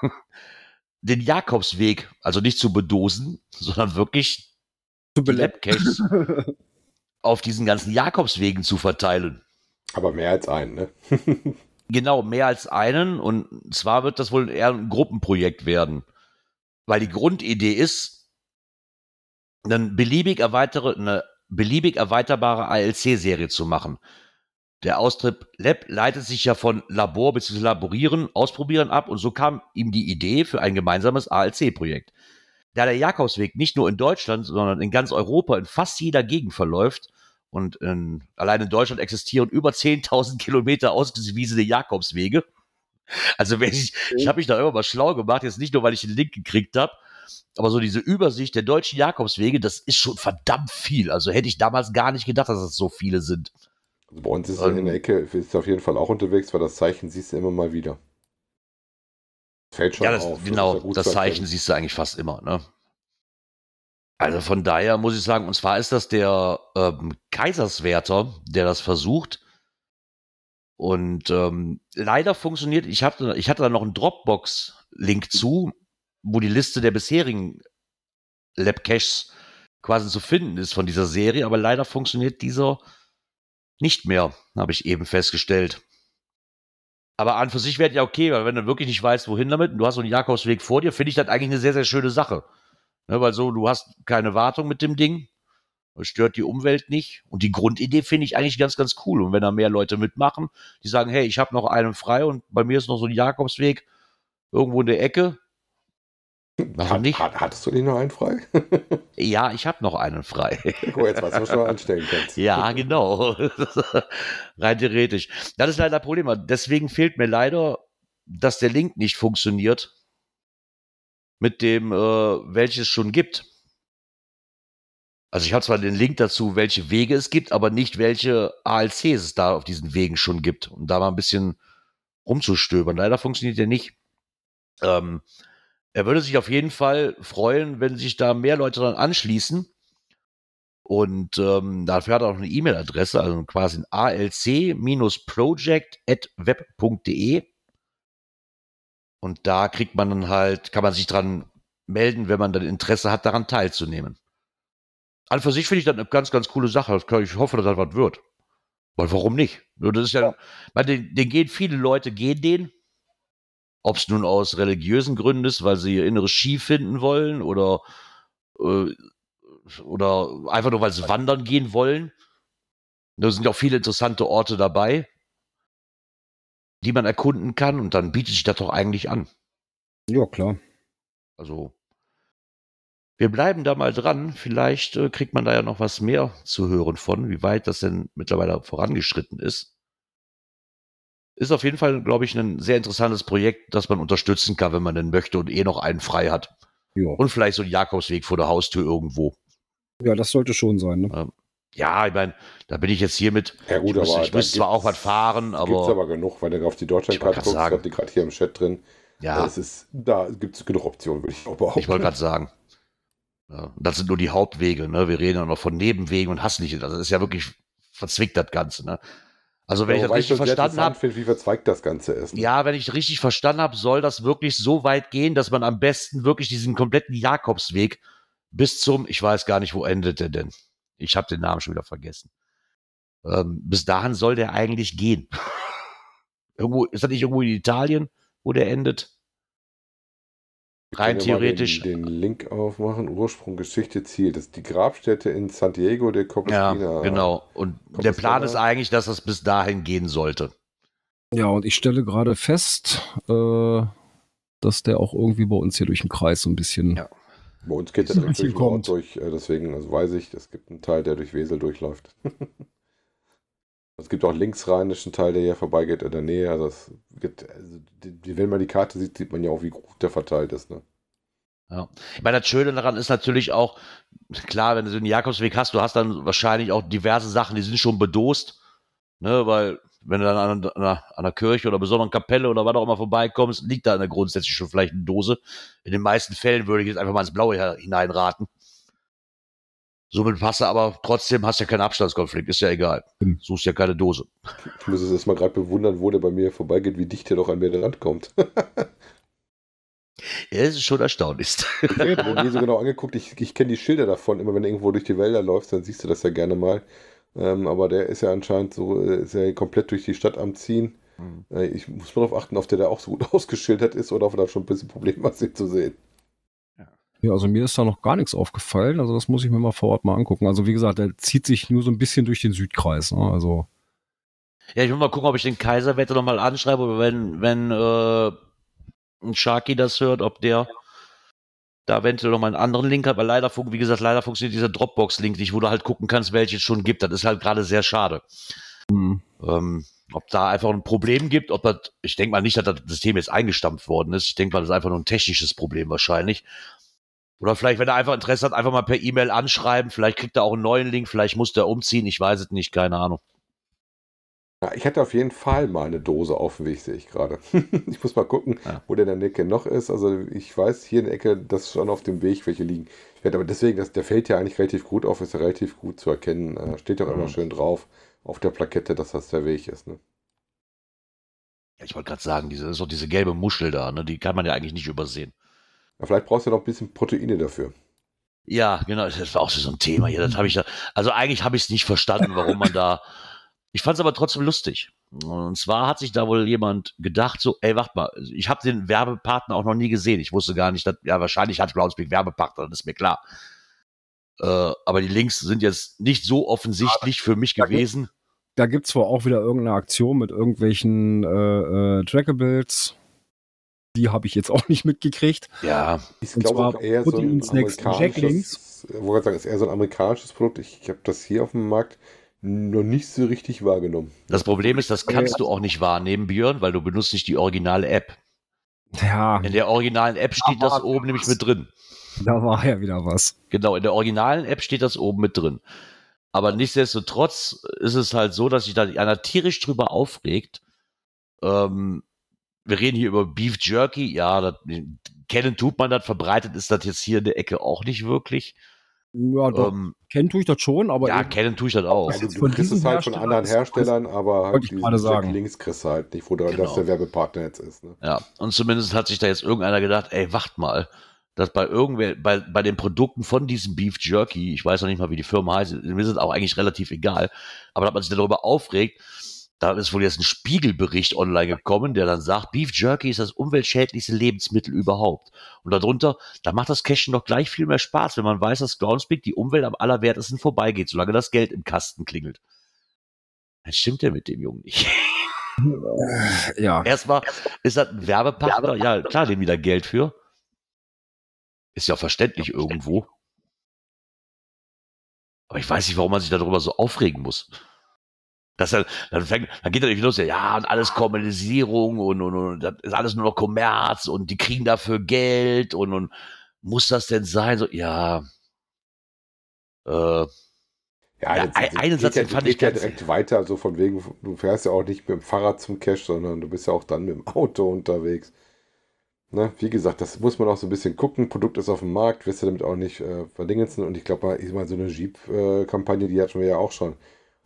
den Jakobsweg, also nicht zu bedosen, sondern wirklich zu die Labcaches auf diesen ganzen Jakobswegen zu verteilen. Aber mehr als einen, ne? Genau, mehr als einen. Und zwar wird das wohl eher ein Gruppenprojekt werden. Weil die Grundidee ist, eine beliebig, erweitere, eine beliebig erweiterbare ALC-Serie zu machen. Der Austritt Lab leitet sich ja von Labor bzw. Laborieren, Ausprobieren ab und so kam ihm die Idee für ein gemeinsames ALC-Projekt. Da der Jakobsweg nicht nur in Deutschland, sondern in ganz Europa in fast jeder Gegend verläuft und in, allein in Deutschland existieren über 10.000 Kilometer ausgewiesene Jakobswege. Also wenn ich, ich habe mich da immer mal schlau gemacht, jetzt nicht nur, weil ich den Link gekriegt habe, aber so diese Übersicht der deutschen Jakobswege, das ist schon verdammt viel. Also hätte ich damals gar nicht gedacht, dass es so viele sind. Also bei uns ist Ähm. in der Ecke, ist auf jeden Fall auch unterwegs, weil das Zeichen siehst du immer mal wieder. Fällt schon Ja, das, auf. genau, ist ja das Zeichen erkennen. siehst du eigentlich fast immer. Ne? Also von daher muss ich sagen, und zwar ist das der ähm, Kaiserswerter, der das versucht. Und ähm, leider funktioniert, ich hatte, ich hatte da noch einen Dropbox-Link zu, wo die Liste der bisherigen Lab-Caches quasi zu finden ist von dieser Serie, aber leider funktioniert dieser nicht mehr, habe ich eben festgestellt. Aber an für sich wäre ja okay, weil wenn du wirklich nicht weißt, wohin damit, und du hast so einen Jakobsweg vor dir, finde ich das eigentlich eine sehr, sehr schöne Sache. Ne, weil so, du hast keine Wartung mit dem Ding, stört die Umwelt nicht. Und die Grundidee finde ich eigentlich ganz, ganz cool. Und wenn da mehr Leute mitmachen, die sagen, hey, ich habe noch einen frei und bei mir ist noch so ein Jakobsweg irgendwo in der Ecke. Warum nicht? Hat, hattest du nicht noch einen frei? Ja, ich habe noch einen frei. Guck mal, jetzt weißt du, was du anstellen kannst. Ja, genau. Rein theoretisch. Das ist leider ein Problem. Deswegen fehlt mir leider, dass der Link nicht funktioniert mit dem, äh, welches es schon gibt. Also ich habe zwar den Link dazu, welche Wege es gibt, aber nicht welche ALCs es da auf diesen Wegen schon gibt. Um da mal ein bisschen rumzustöbern. Leider funktioniert der nicht. Ähm, er würde sich auf jeden Fall freuen, wenn sich da mehr Leute dann anschließen. Und ähm, dafür hat er auch eine E-Mail-Adresse, also quasi ein alc-project.web.de. Und da kriegt man dann halt, kann man sich dran melden, wenn man dann Interesse hat, daran teilzunehmen. An für sich finde ich das eine ganz, ganz coole Sache. Ich hoffe, dass das was wird. Weil warum nicht? Nur das ist ja, ja. Den, den gehen viele Leute, gehen den. Ob es nun aus religiösen Gründen ist, weil sie ihr inneres Ski finden wollen oder, äh, oder einfach nur, weil sie wandern gehen wollen. Da sind ja auch viele interessante Orte dabei, die man erkunden kann und dann bietet sich das doch eigentlich an. Ja, klar. Also, wir bleiben da mal dran. Vielleicht äh, kriegt man da ja noch was mehr zu hören von, wie weit das denn mittlerweile vorangeschritten ist. Ist auf jeden Fall, glaube ich, ein sehr interessantes Projekt, das man unterstützen kann, wenn man denn möchte und eh noch einen frei hat. Ja, Und vielleicht so einen Jakobsweg vor der Haustür irgendwo. ja das sollte schon sein. Ne? Ja, ich meine, da bin ich jetzt hier mit. Ja, gut, ich muss, aber ich muss zwar auch was fahren, Gibt's aber, aber genug, wenn du auf die Deutschlandkarte guckst, grad ich habe die gerade hier im Chat drin. ja, Es ist, da gibt es genug Optionen, würde ich auch behaupten. ich wollte gerade sagen. Ja, das sind nur die Hauptwege, ne? Wir reden ja noch von Nebenwegen und hast nicht. Das ist ja wirklich verzwickt, das Ganze, ne? Also, wenn Ja, ich das richtig verstanden habe, wie verzweigt das Ganze ist. ne? Ja, wenn ich richtig verstanden habe, soll das wirklich so weit gehen, dass man am besten wirklich diesen kompletten Jakobsweg bis zum, ich weiß gar nicht, wo endet der denn? Ich habe den Namen schon wieder vergessen. Ähm, bis dahin soll der eigentlich gehen. irgendwo, ist das nicht irgendwo in Italien, wo der endet? Rein ja theoretisch. Den, den Link aufmachen, Ursprung, Geschichte, Ziel. Das ist die Grabstätte in Santiago de Ja, Compostela. genau. Und Kommt der Plan ist eigentlich, dass das bis dahin gehen sollte. Ja, und ich stelle gerade fest, äh, dass der auch irgendwie bei uns hier durch den Kreis so ein bisschen. Ja. Bei uns geht der direkt durch durch, äh, deswegen also weiß ich, es gibt einen Teil, der durch Wesel durchläuft. es gibt auch linksrheinischen Teil, der hier vorbeigeht in der Nähe. Also, gibt, also die, wenn man die Karte sieht, sieht man ja auch, wie gut der verteilt ist. Ne? Ja. Ich meine, das Schöne daran ist natürlich auch, klar, wenn du so einen Jakobsweg hast, du hast dann wahrscheinlich auch diverse Sachen, die sind schon bedost, ne, weil wenn du dann an, einer, an einer Kirche oder besonderen Kapelle oder was auch immer vorbeikommst, liegt da eine grundsätzlich schon vielleicht eine Dose. In den meisten Fällen würde ich jetzt einfach mal ins Blaue hineinraten. Somit passt du aber trotzdem, hast ja keinen Abstandskonflikt, ist ja egal. Suchst ja keine Dose. Ich muss es erstmal gerade bewundern, wo der bei mir vorbeigeht, wie dicht der doch an mir dran kommt. Ja, das ist schon erstaunlich. Ich habe mir nie so genau angeguckt. Ich, ich kenne die Schilder davon. Immer wenn du irgendwo durch die Wälder läufst, dann siehst du das ja gerne mal. Ähm, aber der ist ja anscheinend so, äh, ist ja komplett durch die Stadt am Ziehen. Mhm. Äh, ich muss mal darauf achten, ob der da auch so gut ausgeschildert ist oder ob er da schon ein bisschen Probleme hat, ihn zu sehen. Ja, also mir ist da noch gar nichts aufgefallen. Also das muss ich mir mal vor Ort mal angucken. Also wie gesagt, der zieht sich nur so ein bisschen durch den Südkreis. Ne? Also Ja, ich will mal gucken, ob ich den Kaiserwetter noch mal anschreibe, wenn, wenn äh, ein Sharky das hört, ob der da eventuell noch mal einen anderen Link hat, weil leider, wie gesagt, leider funktioniert dieser Dropbox-Link nicht, wo du halt gucken kannst, welche es schon gibt. Das ist halt gerade sehr schade. hm, Ähm, ob da einfach ein Problem gibt, ob das, ich denke mal nicht, dass das System jetzt eingestampft worden ist. Ich denke mal, das ist einfach nur ein technisches Problem wahrscheinlich. Oder vielleicht, wenn er einfach Interesse hat, einfach mal per E-Mail anschreiben. Vielleicht kriegt er auch einen neuen Link, vielleicht muss der umziehen. Ich weiß es nicht, keine Ahnung. Ja, ich hatte auf jeden Fall mal eine Dose auf dem Weg, sehe ich gerade. ich muss mal gucken, Ja. wo der in der Ecke noch ist. Also ich weiß hier in der Ecke, dass schon auf dem Weg welche liegen. Ja, aber deswegen, das, der fällt ja eigentlich relativ gut auf, ist ja relativ gut zu erkennen. Äh, steht auch immer Mhm. schön drauf auf der Plakette, dass das der Weg ist. Ne? Ja, ich wollte gerade sagen, diese, das ist doch diese gelbe Muschel da, ne? die kann man ja eigentlich nicht übersehen. Ja, vielleicht brauchst du noch ein bisschen Proteine dafür. Ja, genau, das war auch so ein Thema hier. Das habe ich da, also eigentlich habe ich es nicht verstanden, warum man da. Ich fand es aber trotzdem lustig. Und zwar hat sich da wohl jemand gedacht, so, ey, warte mal, ich habe den Werbepartner auch noch nie gesehen. Ich wusste gar nicht, dass, ja, wahrscheinlich hat Groundspeak Werbepartner, das ist mir klar. Äh, aber die Links sind jetzt nicht so offensichtlich für mich gewesen. Da gibt es wohl auch wieder irgendeine Aktion mit irgendwelchen äh, äh, Trackables. Die habe ich jetzt auch nicht mitgekriegt. Ja, Ich glaube eher so ein amerikanisches, ich wollte sagen, ist eher so ein amerikanisches Produkt. Ich, ich habe das hier auf dem Markt noch nicht so richtig wahrgenommen. das Problem ist, das kannst du auch nicht wahrnehmen, Björn, weil du benutzt nicht die originale App. Ja, In der originalen App steht das oben nämlich mit drin. da war ja wieder was. Genau, in der originalen App steht das oben mit drin. Aber nichtsdestotrotz ist es halt so, dass sich da einer tierisch drüber aufregt. Ähm, wir reden hier über Beef Jerky. Ja, das, kennen tut man das, verbreitet ist das jetzt hier in der Ecke auch nicht wirklich. Ja, doch. Ähm, kennen tue ich das schon, aber ja, eben- kennen tue ich das auch. Also, du von kriegst es halt von anderen Herstellern, aber halt sagen. Links kriegst du halt nicht, wo Genau. dass der Werbepartner jetzt ist. Ne? Ja, und zumindest hat sich da jetzt irgendeiner gedacht, ey, wacht mal, dass bei irgendwer, bei, bei den Produkten von diesem Beef Jerky, ich weiß noch nicht mal, wie die Firma heißt, mir ist es auch eigentlich relativ egal, aber dass man sich darüber aufregt, da ist wohl jetzt ein Spiegelbericht online gekommen, der dann sagt, Beef Jerky ist das umweltschädlichste Lebensmittel überhaupt. Und darunter, da macht das Cashen doch gleich viel mehr Spaß, wenn man weiß, dass Groundspeak die Umwelt am allerwertesten vorbeigeht, solange das Geld im Kasten klingelt. Das stimmt ja mit dem Jungen nicht. ja. Erstmal ist das ein Werbepartner. Ja, klar, die da Geld für. Ist ja verständlich irgendwo. Aber ich weiß nicht, warum man sich darüber so aufregen muss. Das dann, dann, fängt, dann geht er nicht los, ja, und alles Kommunisierung und, und, und das ist alles nur noch Kommerz und die kriegen dafür Geld und, und muss das denn sein? So, ja. Äh, Ja, Ja, ein- einen Satz, ja, den fand ich ja ganz- direkt weiter, so von wegen, du fährst ja auch nicht mit dem Fahrrad zum Cache, sondern du bist ja auch dann mit dem Auto unterwegs. Ne? Wie gesagt, das muss man auch so ein bisschen gucken. Produkt ist auf dem Markt, wirst du damit auch nicht äh, verdingenzen. Und ich glaube mal, so eine Jeep-Kampagne, die hatten wir ja auch schon.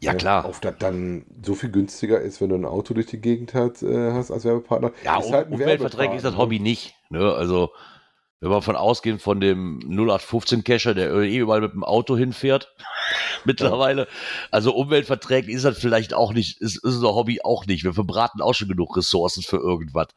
Ja, Ne? klar. Auf das dann so viel günstiger ist, wenn du ein Auto durch die Gegend hast, äh, hast als Werbepartner. Ja, Ist halt umweltverträglich ist das Hobby nicht. Ne? Also, wenn wir von ausgehen von dem 0815-Cacher, der eh überall mit dem Auto hinfährt, mittlerweile. Also umweltverträglich ist das vielleicht auch nicht, ist, ist unser Hobby auch nicht. Wir verbraten auch schon genug Ressourcen für irgendwas.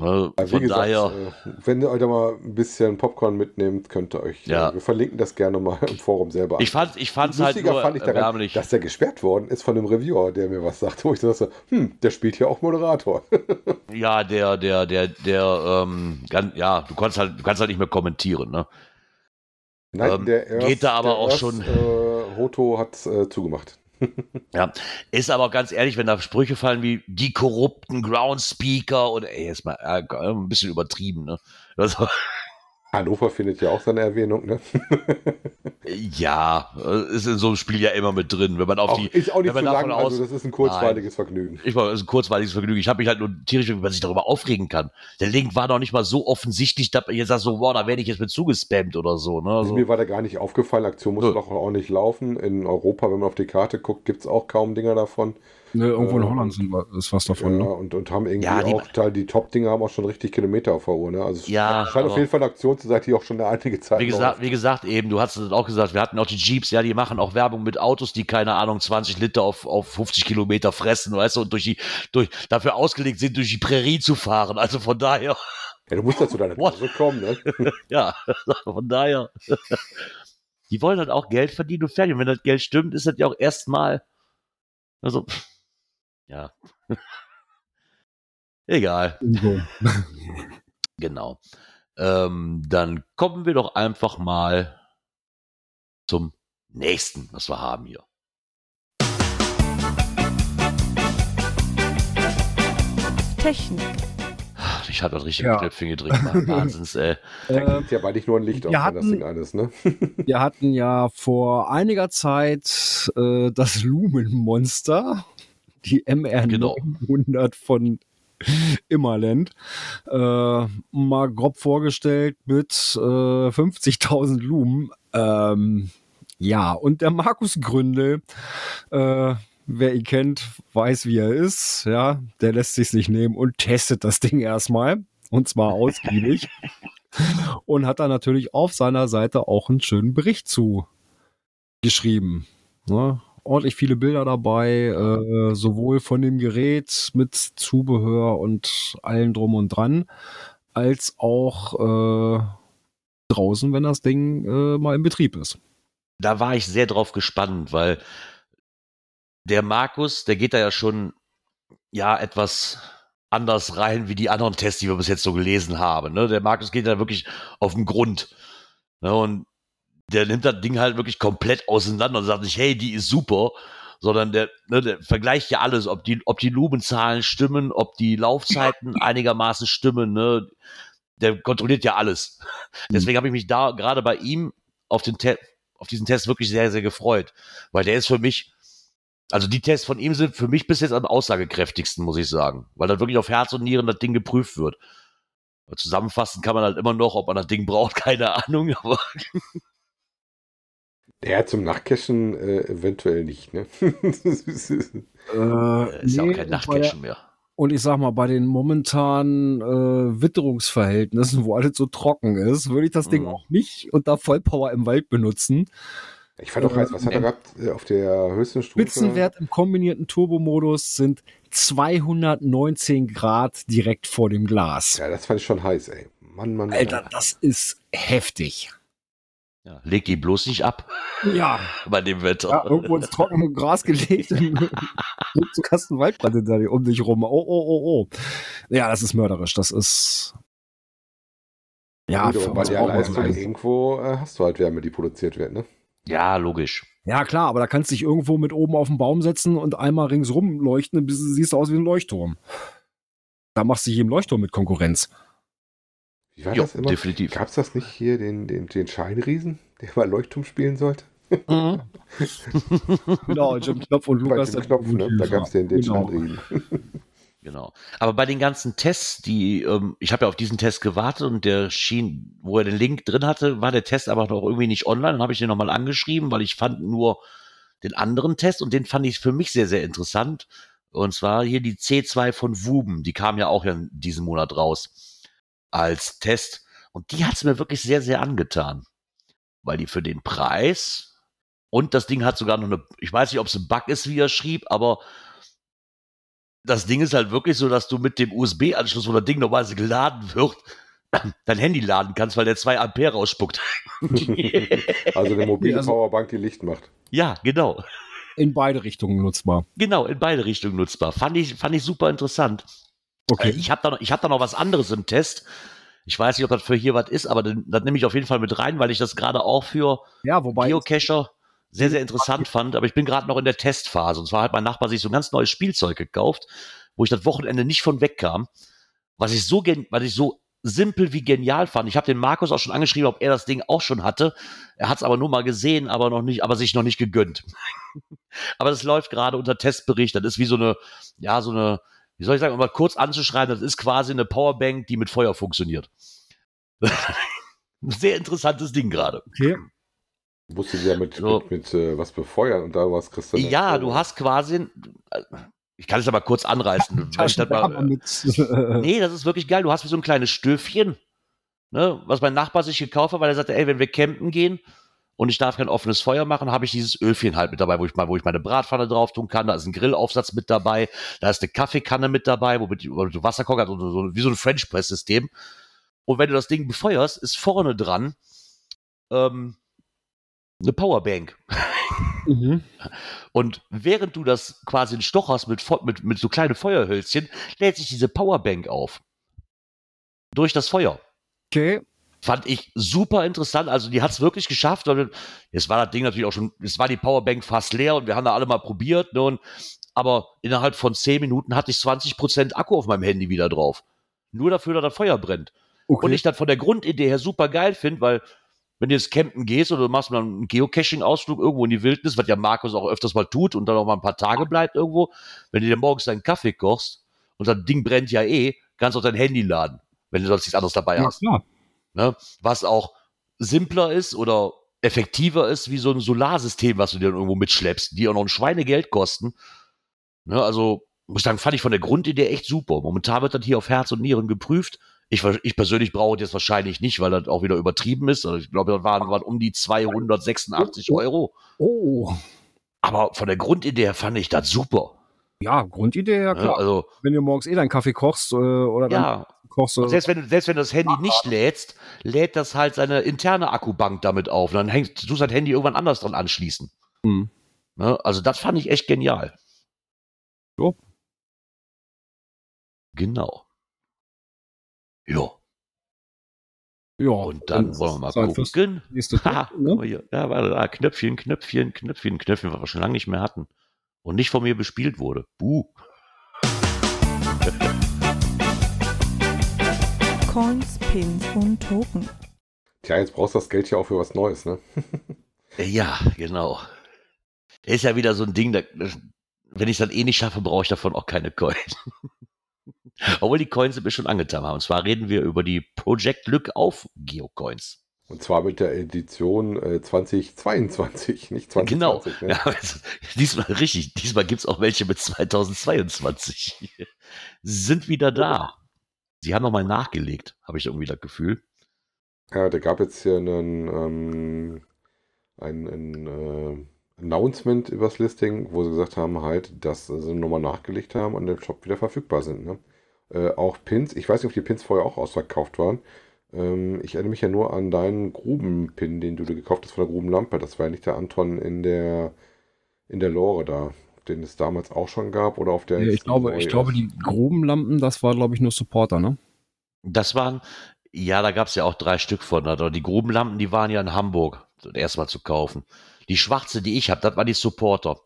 Ne? Ja, wie Von gesagt, daher, äh, wenn ihr euch da mal ein bisschen Popcorn mitnehmt, könnt ihr euch, Ja. äh, wir verlinken das gerne mal im Forum selber. ich fand ich fand's halt nur fand ich daran, dass der gesperrt worden ist von einem Reviewer, der mir was sagte, wo ich so dachte, hm, der spielt hier auch Moderator. Ja, der, der, der, der, ähm, ja, du kannst halt, du kannst halt nicht mehr kommentieren, ne? Nein, Ähm, der geht da aber der auch Erst, schon- Äh, Hoto hat äh, zugemacht. Ja, ist aber ganz ehrlich, wenn da Sprüche fallen wie die korrupten Groundspeaker und ey, ist mal äh, ein bisschen übertrieben, ne? Also, Hannover findet ja auch seine Erwähnung, ne? ja, ist in so einem Spiel ja immer mit drin, wenn man auf Auch, die. ist auch nicht wenn man lang, davon also aus- das ist ein kurzweiliges Vergnügen. Ich war, das ist ein kurzweiliges Vergnügen. Ich habe mich halt nur tierisch, wie man sich darüber aufregen kann. Der Link war noch nicht mal so offensichtlich, dass man jetzt sagt so, wow, da werde ich jetzt mit zugespammt oder so, ne? Also, Mir war da gar nicht aufgefallen, Aktion muss doch auch nicht laufen. In Europa, wenn man auf die Karte guckt, gibt es auch kaum Dinger davon. Ne, irgendwo in Äh, Holland sind, wir- ist was davon. ja, Ne? und, und haben irgendwie Ja, die- auch, Teil, die Top-Dinger haben auch schon richtig Kilometer auf der Uhr. Ne? Also es Ja, scheint auf jeden Fall eine Aktion zu sein, die auch schon eine einige Zeit Wie gesagt, läuft. wie gesagt, eben, du hast es auch gesagt, wir hatten auch die Jeeps, ja, die machen auch Werbung mit Autos, die, keine Ahnung, 20 Liter auf, auf 50 Kilometer fressen, weißt du, und durch die, durch, dafür ausgelegt sind, durch die Prärie zu fahren. Also von daher, Ja, du musst dazu deine? Pause kommen. Ne? ja, von daher, die wollen halt auch Geld verdienen und fertig. Und wenn das Geld stimmt, ist das ja auch erstmal, also, ja. Egal. So. Genau. Ähm, dann kommen wir doch einfach mal zum nächsten, was wir haben hier. Technik. Ich habe das richtige Ja. Knöpfchen gedrückt. Wahnsinns, ey. Da Äh, gibt ja eigentlich nur ein Licht auf, wir wenn das hatten- Ding alles, ne? wir hatten ja vor einiger Zeit äh, das Lumenmonster. Die MR900 Genau. von Immerland. Äh, mal grob vorgestellt mit äh, 50.000 Lumen. Ähm, ja, und der Markus Gründel, äh, wer ihn kennt, weiß, wie er ist. Ja, der lässt sich nicht nehmen und testet das Ding erstmal. Und zwar ausgiebig. und hat da natürlich auf seiner Seite auch einen schönen Bericht zu geschrieben. Ne? Ordentlich viele Bilder dabei, äh, sowohl von dem Gerät mit Zubehör und allem drum und dran, als auch äh, draußen, wenn das Ding äh, mal in Betrieb ist. Da war ich sehr drauf gespannt, weil der Markus, der geht da ja schon ja etwas anders rein wie die anderen Tests, die wir bis jetzt so gelesen haben. Ne? Der Markus geht da wirklich auf den Grund. Ne? Und der nimmt das Ding halt wirklich komplett auseinander und sagt nicht, hey, die ist super, sondern der, ne, der vergleicht ja alles, ob die, ob die Lumenzahlen stimmen, ob die Laufzeiten einigermaßen stimmen, ne? Der kontrolliert ja alles. Deswegen habe ich mich da gerade bei ihm auf den Te auf diesen Test wirklich sehr, sehr gefreut. Weil der ist für mich, also die Tests von ihm sind für mich bis jetzt am aussagekräftigsten, muss ich sagen. Weil da wirklich auf Herz und Nieren das Ding geprüft wird. Zusammenfassen kann man halt immer noch, ob man das Ding braucht, keine Ahnung, aber Ja, zum Nachcachen äh, eventuell nicht, ne? Äh, ist ja nee, auch kein Nachtcachen mehr. Und ich sag mal, bei den momentanen äh, Witterungsverhältnissen, wo alles so trocken ist, würde ich das Ding Mhm. auch nicht unter Vollpower im Wald benutzen. ich fand auch heiß, was hat er gehabt äh, auf der höchsten Stufe? Spitzenwert im kombinierten Turbomodus sind 219 Grad direkt vor dem Glas. Ja, das fand ich schon heiß, ey. Mann, Mann, Mann. Alter, das ist heftig. Ja, leg die bloß nicht ab Ja, bei dem Wetter. ja irgendwo ins trockene Gras gelegt und du hast einen Waldbrand hinter dir um dich rum. Oh, oh, oh, oh. Ja, das ist mörderisch. Das ist. Ja, Gut, bei was der Leistung irgendwo äh, hast du halt Wärme, die produziert wird, ne? Ja, logisch. Ja, klar, aber da kannst du dich irgendwo mit oben auf den Baum setzen und einmal ringsrum leuchten, bis du siehst aus wie ein Leuchtturm. Da machst du hier im Leuchtturm mit Konkurrenz. Wie war Jo, das immer? definitiv. Gab es das nicht hier, den, den, den Scheinriesen, der mal Leuchtturm spielen sollte? genau, Jim Knopf und Bei Lukas. dem Knopf, ne? Da gab es den, den Genau. Scheinriesen. Genau. Aber bei den ganzen Tests, die, ähm, ich habe ja auf diesen Test gewartet und der schien, wo er den Link drin hatte, war der Test aber noch irgendwie nicht online. Dann habe ich den nochmal angeschrieben, weil ich fand nur den anderen Test und den fand ich für mich sehr, sehr interessant. Und zwar hier die C2 von Wuben, die kam ja auch in diesem Monat raus als Test. Und die hat es mir wirklich sehr, sehr angetan. Weil die für den Preis und das Ding hat sogar noch eine, ich weiß nicht, ob es ein Bug ist, wie er schrieb, aber das Ding ist halt wirklich so, dass du mit dem USB-Anschluss, wo das Ding normalerweise geladen wird, dein Handy laden kannst, weil der 2 Ampere rausspuckt. Also eine mobile also- Powerbank, die Licht macht. ja, genau. In beide Richtungen nutzbar. Genau, in beide Richtungen nutzbar. Fand ich, fand ich super interessant. Äh, Okay. Ich habe da, noch- ich hab da noch was anderes im Test. Ich weiß nicht, ob das für hier was ist, aber dann- das nehme ich auf jeden Fall mit rein, weil ich das gerade auch für Ja. Geocacher sehr, sehr interessant fand. Aber ich bin gerade noch in der Testphase. Und zwar hat mein Nachbar sich so ein ganz neues Spielzeug gekauft, wo ich das Wochenende nicht von wegkam. Was ich so, was ich so simpel wie genial fand. Ich habe den Markus auch schon angeschrieben, ob er das Ding auch schon hatte. Er hat es aber nur mal gesehen, aber noch nicht, aber sich noch nicht gegönnt. aber das läuft gerade unter Testbericht. Das ist wie so eine, ja, so eine, wie soll ich sagen, um mal kurz anzuschreiben, das ist quasi eine Powerbank, die mit Feuer funktioniert. Ein Sehr interessantes Ding gerade. okay. Musst du dir mit, So. mit, mit äh, was befeuern und da was kriegst du. Ja, du hast quasi, ich kann es aber kurz anreißen. Ich das mal, mit. Äh, nee, das ist wirklich geil. Du hast wie so ein kleines Stöfchen, ne, was mein Nachbar sich gekauft hat, weil er sagte, ey, wenn wir campen gehen und ich darf kein offenes Feuer machen, habe ich dieses Öfchen halt mit dabei, wo ich mal, wo ich meine Bratpfanne drauf tun kann. Da ist ein Grillaufsatz mit dabei, da ist eine Kaffeekanne mit dabei, womit du Wasser kochst, also so, wie so ein French Press System. Und wenn du das Ding befeuerst, ist vorne dran ähm, eine Powerbank. mhm. Und während du das quasi in Stoch hast mit, mit, mit so kleinen Feuerhölzchen, lädt sich diese Powerbank auf. Durch das Feuer. Okay. Fand ich super interessant. Also die hat es wirklich geschafft. weil Jetzt war das Ding natürlich auch schon, es war die Powerbank fast leer und wir haben da alle mal probiert. Ne, und, aber innerhalb von 10 Minuten hatte ich 20% Akku auf meinem Handy wieder drauf. Nur dafür, dass das Feuer brennt. okay. Und ich das von der Grundidee her super geil finde, weil wenn du jetzt campen gehst oder du machst mal einen Geocaching-Ausflug irgendwo in die Wildnis, was ja Markus auch öfters mal tut und dann auch mal ein paar Tage bleibt irgendwo, wenn du dir morgens deinen Kaffee kochst und das Ding brennt ja eh, kannst du auch dein Handy laden, wenn du sonst nichts anderes dabei Ja, hast. klar. Ne? Was auch simpler ist oder effektiver ist wie so ein Solarsystem, was du dir irgendwo mitschleppst, die auch noch ein Schweinegeld kosten. Ne? Also, muss ich sagen, fand ich von der Grundidee echt super. Momentan wird das hier auf Herz und Nieren geprüft. Ich, ich persönlich brauche das wahrscheinlich nicht, weil das auch wieder übertrieben ist. Also ich glaube, das waren, waren um die 286 Euro. Oh. Aber von der Grundidee her fand ich das super. Ja, Grundidee, ja Ne? klar. Also, Wenn du morgens eh deinen Kaffee kochst äh, oder dann ja, kochst du. Und selbst wenn, du- selbst wenn du das Handy nicht lädst, lädt das halt seine interne Akkubank damit auf. Und dann hängst du das Handy irgendwann anders dran anschließen. Hm. Ne? Also das fand ich echt genial. Jo. Genau. Ja. Ja, Und dann wollen wir mal fürs gucken. nächste Tag, ne? hier. Ja, warte, da, Knöpfchen, Knöpfchen, Knöpfchen, Knöpfchen, was wir schon lange nicht mehr hatten. Und nicht von mir bespielt wurde. Buh. Coins, Pins und Token. Tja, jetzt brauchst du das Geld ja auch für was Neues, ne? Ja, genau. Ist ja wieder so ein Ding, da, wenn ich es dann eh nicht schaffe, brauche ich davon auch keine Coins. Obwohl die Coins sind mir schon angetan haben. Und zwar reden wir über die Project Glück auf Geocoins. Und zwar mit der Edition äh, 2022, nicht 2020. Genau. Ne? Ja, also, diesmal richtig. Diesmal gibt es auch welche mit 2022. sind wieder da. Sie haben nochmal nachgelegt, habe ich irgendwie das Gefühl. Ja, da gab jetzt hier einen, ähm, ein, ein äh, Announcement übers Listing, wo sie gesagt haben, halt, dass sie nochmal nachgelegt haben und im Shop wieder verfügbar sind. Ne? Äh, auch Pins, ich weiß nicht, ob die Pins vorher auch ausverkauft waren. Ähm, ich erinnere mich ja nur an deinen Grubenpin, den du dir gekauft hast von der Grubenlampe. Das war ja nicht der Anton in der, in der Lore da, den es damals auch schon gab oder auf der. Ja, ich glaube, ich ist. glaube, die Grubenlampen, das war, glaube ich, nur Supporter, ne? Das waren, ja, da gab es ja auch drei Stück von. Aber die Grubenlampen, die waren ja in Hamburg erstmal zu kaufen. Die schwarze, die ich habe, das war die Supporter.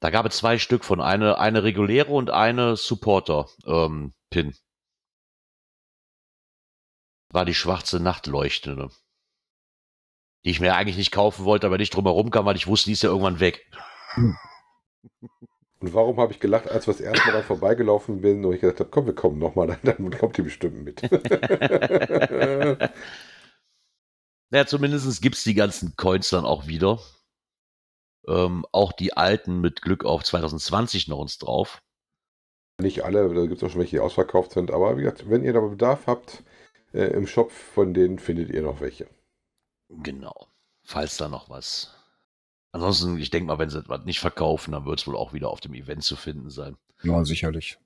Da gab es zwei Stück von, eine, eine reguläre und eine Supporter-Pin. war die schwarze Nachtleuchtende. Die ich mir eigentlich nicht kaufen wollte, aber nicht drumherum kam, weil ich wusste, die ist ja irgendwann weg. Und warum habe ich gelacht, als wir das erste Mal dann vorbeigelaufen bin und ich gedacht habe, komm, wir kommen nochmal, dann, dann kommt die bestimmt mit. Ja, zumindest gibt's die ganzen Coins dann auch wieder. Ähm, auch die alten mit Glück auf 2020 noch uns drauf. Nicht alle, da gibt es auch schon welche, die ausverkauft sind, aber wie gesagt, wenn ihr da Bedarf habt, äh, im Shop von denen findet ihr noch welche. Genau. Falls da noch was. Ansonsten, ich denke mal, wenn sie was nicht verkaufen, dann wird es wohl auch wieder auf dem Event zu finden sein. Ja, sicherlich.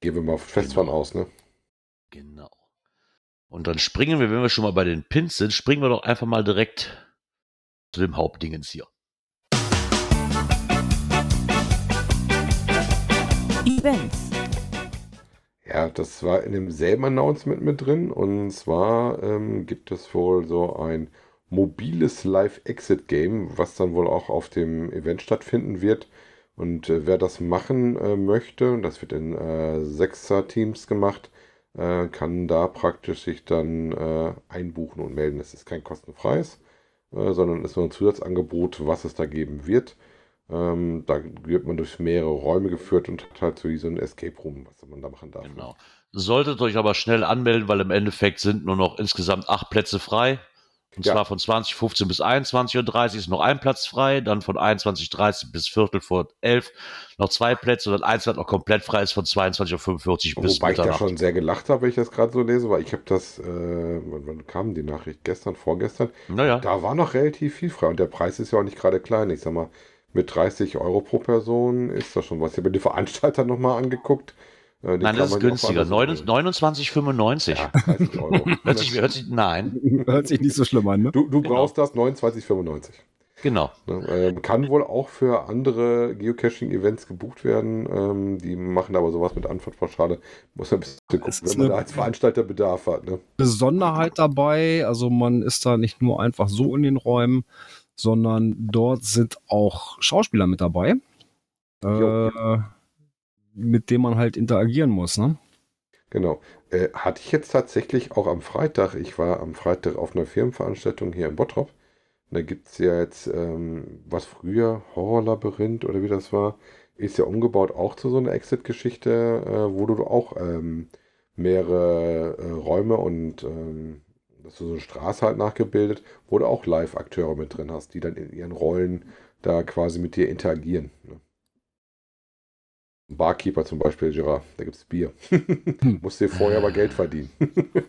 Gehen wir mal fest von aus, ne? Genau. Und dann springen wir, wenn wir schon mal bei den Pins sind, springen wir doch einfach mal direkt zu dem Hauptdingens hier. Events. Ja, das war in demselben Announcement mit drin. Und zwar ähm, gibt es wohl so ein mobiles Live-Exit-Game, was dann wohl auch auf dem Event stattfinden wird. Und äh, wer das machen äh, möchte, und das wird in äh, Sechser-Teams gemacht, äh, kann da praktisch sich dann äh, einbuchen und melden. Es ist kein kostenfreies, äh, sondern ist nur ein Zusatzangebot, was es da geben wird. Ähm, da wird man durch mehrere Räume geführt und hat halt so wie so ein Escape Room, was man da machen darf. Genau. Solltet euch aber schnell anmelden, weil im Endeffekt sind nur noch insgesamt acht Plätze frei. Und Ja. zwar von 20.15 bis 21.30 Uhr ist noch ein Platz frei, dann von 21.30 bis Viertel vor 11 noch zwei Plätze und dann eins, das noch komplett frei ist, von 22.45 Uhr bis Wobei ich da Mitternacht. schon sehr gelacht habe, wenn ich das gerade so lese, weil ich habe das, äh, wann, wann kam die Nachricht? Gestern, vorgestern? Naja, Da war noch relativ viel frei und der Preis ist ja auch nicht gerade klein. Ich sag mal, mit 30 Euro pro Person ist das schon was. Ich habe mir die Veranstalter nochmal angeguckt. Äh, die nein, das ist günstiger. woanders holen. 29,95. Ja, 30 Euro. Hört sich, hört sich, nein, Hört sich nicht so schlimm an, ne? du du Genau. brauchst das 29,95. genau. Ne? Ähm, kann wohl auch für andere Geocaching-Events gebucht werden. Ähm, die machen aber sowas mit Antwortpauschale. Muss man ein bisschen gucken, wenn man da als Veranstalter Bedarf hat. Ne? Besonderheit dabei. Also man ist da nicht nur einfach so in den Räumen, sondern dort sind auch Schauspieler mit dabei, Jo. äh, mit denen man halt interagieren muss. Ne? Genau. Äh, hatte ich jetzt tatsächlich auch am Freitag, ich war am Freitag auf einer Firmenveranstaltung hier in Bottrop. Da gibt es ja jetzt, ähm, was früher, Horrorlabyrinth oder wie das war, ist ja umgebaut auch zu so einer Exit-Geschichte, äh, wo du auch ähm, mehrere äh, Räume und ähm, dass du so eine Straße halt nachgebildet, wo du auch Live-Akteure mit drin hast, die dann in ihren Rollen da quasi mit dir interagieren. Ne? Barkeeper zum Beispiel, Gerard, da gibt es Bier. Musst dir vorher aber Geld verdienen.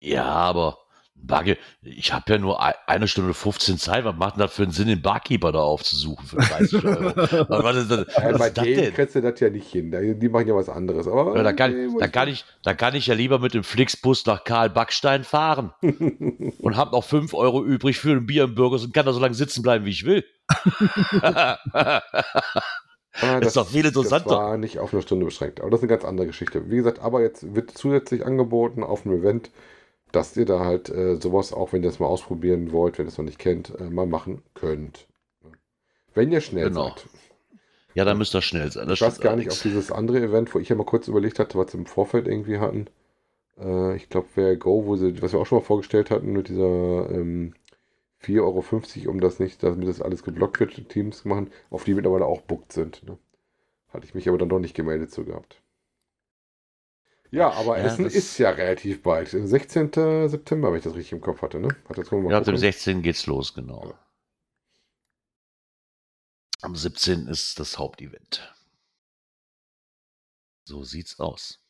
ja, aber Barke, ich habe ja nur eine Stunde 15 Zeit. Was macht denn das für einen Sinn, den Barkeeper da aufzusuchen für 30 Euro? was ist das, was ja, bei ist denen kriegst du das ja nicht hin. Die machen ja was anderes. Aber ja, da, kann, nee, da, kann ich, da kann ich ja lieber mit dem Flixbus nach Karl Backstein fahren und habe noch 5 Euro übrig für ein Bier im Burgers und kann da so lange sitzen bleiben, wie ich will. Ah, das, ist doch viel interessanter. Das war nicht auf eine Stunde beschränkt, aber das ist eine ganz andere Geschichte. Wie gesagt, aber jetzt wird zusätzlich angeboten auf einem Event, dass ihr da halt äh, sowas, auch wenn ihr das mal ausprobieren wollt, wenn ihr es noch nicht kennt, äh, mal machen könnt. Wenn ihr schnell genau. seid. Ja, dann müsst ihr schnell sein. Das ich weiß gar nicht, ob dieses andere Event, wo ich ja mal kurz überlegt hatte, was sie im Vorfeld irgendwie hatten. Äh, ich glaube, wer Go, wo sie, was wir auch schon mal vorgestellt hatten, mit dieser ähm, 4,50 Euro, um das nicht, damit das alles geblockt wird, Teams machen, auf die mittlerweile auch booked sind. Ne? Hatte ich mich aber dann doch nicht gemeldet zu gehabt. Ja, aber ja, Essen ist ja relativ bald. 16. September, wenn ich das richtig im Kopf hatte, ne? Hat das ja, ab dem 16. geht's los, genau. Ja. Am 17. ist das Hauptevent. So sieht's aus.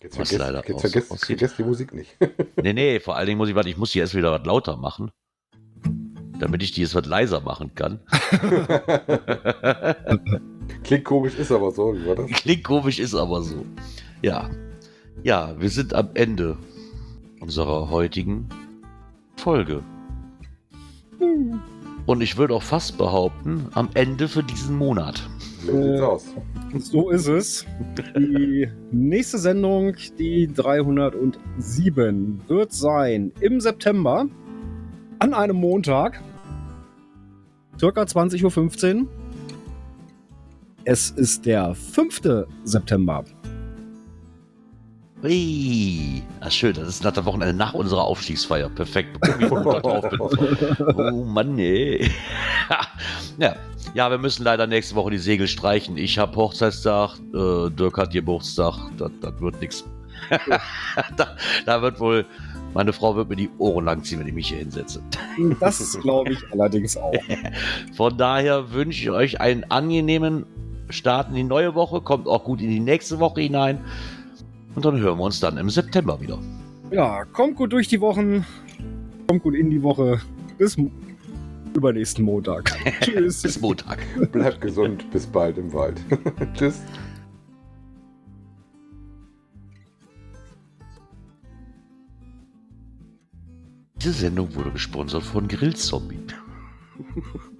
Jetzt, vergesst, jetzt aus, vergesst, vergesst, die Musik nicht. nee, nee, vor allen Dingen muss ich, warte, ich muss hier erst wieder was lauter machen damit ich die jetzt was leiser machen kann. Klingt komisch, ist aber so? Klingt komisch, ist aber so. Ja. Ja, wir sind am Ende unserer heutigen Folge. Und ich würde auch fast behaupten, am Ende für diesen Monat. So sieht's aus. So ist es. Die nächste Sendung, die 307, wird sein im September an einem Montag circa 20.15 Uhr. Es ist der 5. September. Ui, ah, schön, das ist nach der Wochenende nach unserer Aufstiegsfeier. Perfekt. oh Mann, ey. ja. ja, wir müssen leider nächste Woche die Segel streichen. Ich habe Hochzeitstag, äh, Dirk hat Geburtstag, das, das wird nichts. da, da wird wohl meine Frau wird mir die Ohren lang ziehen, wenn ich mich hier hinsetze. Das glaube ich allerdings auch. Von daher wünsche ich euch einen angenehmen Start in die neue Woche. Kommt auch gut in die nächste Woche hinein. Und dann hören wir uns dann im September wieder. Ja, kommt gut durch die Wochen. Kommt gut in die Woche. Bis übernächsten Montag. Tschüss. bis Montag. Bleibt gesund. Bis bald im Wald. Tschüss. Diese Sendung wurde gesponsert von Grillzombie.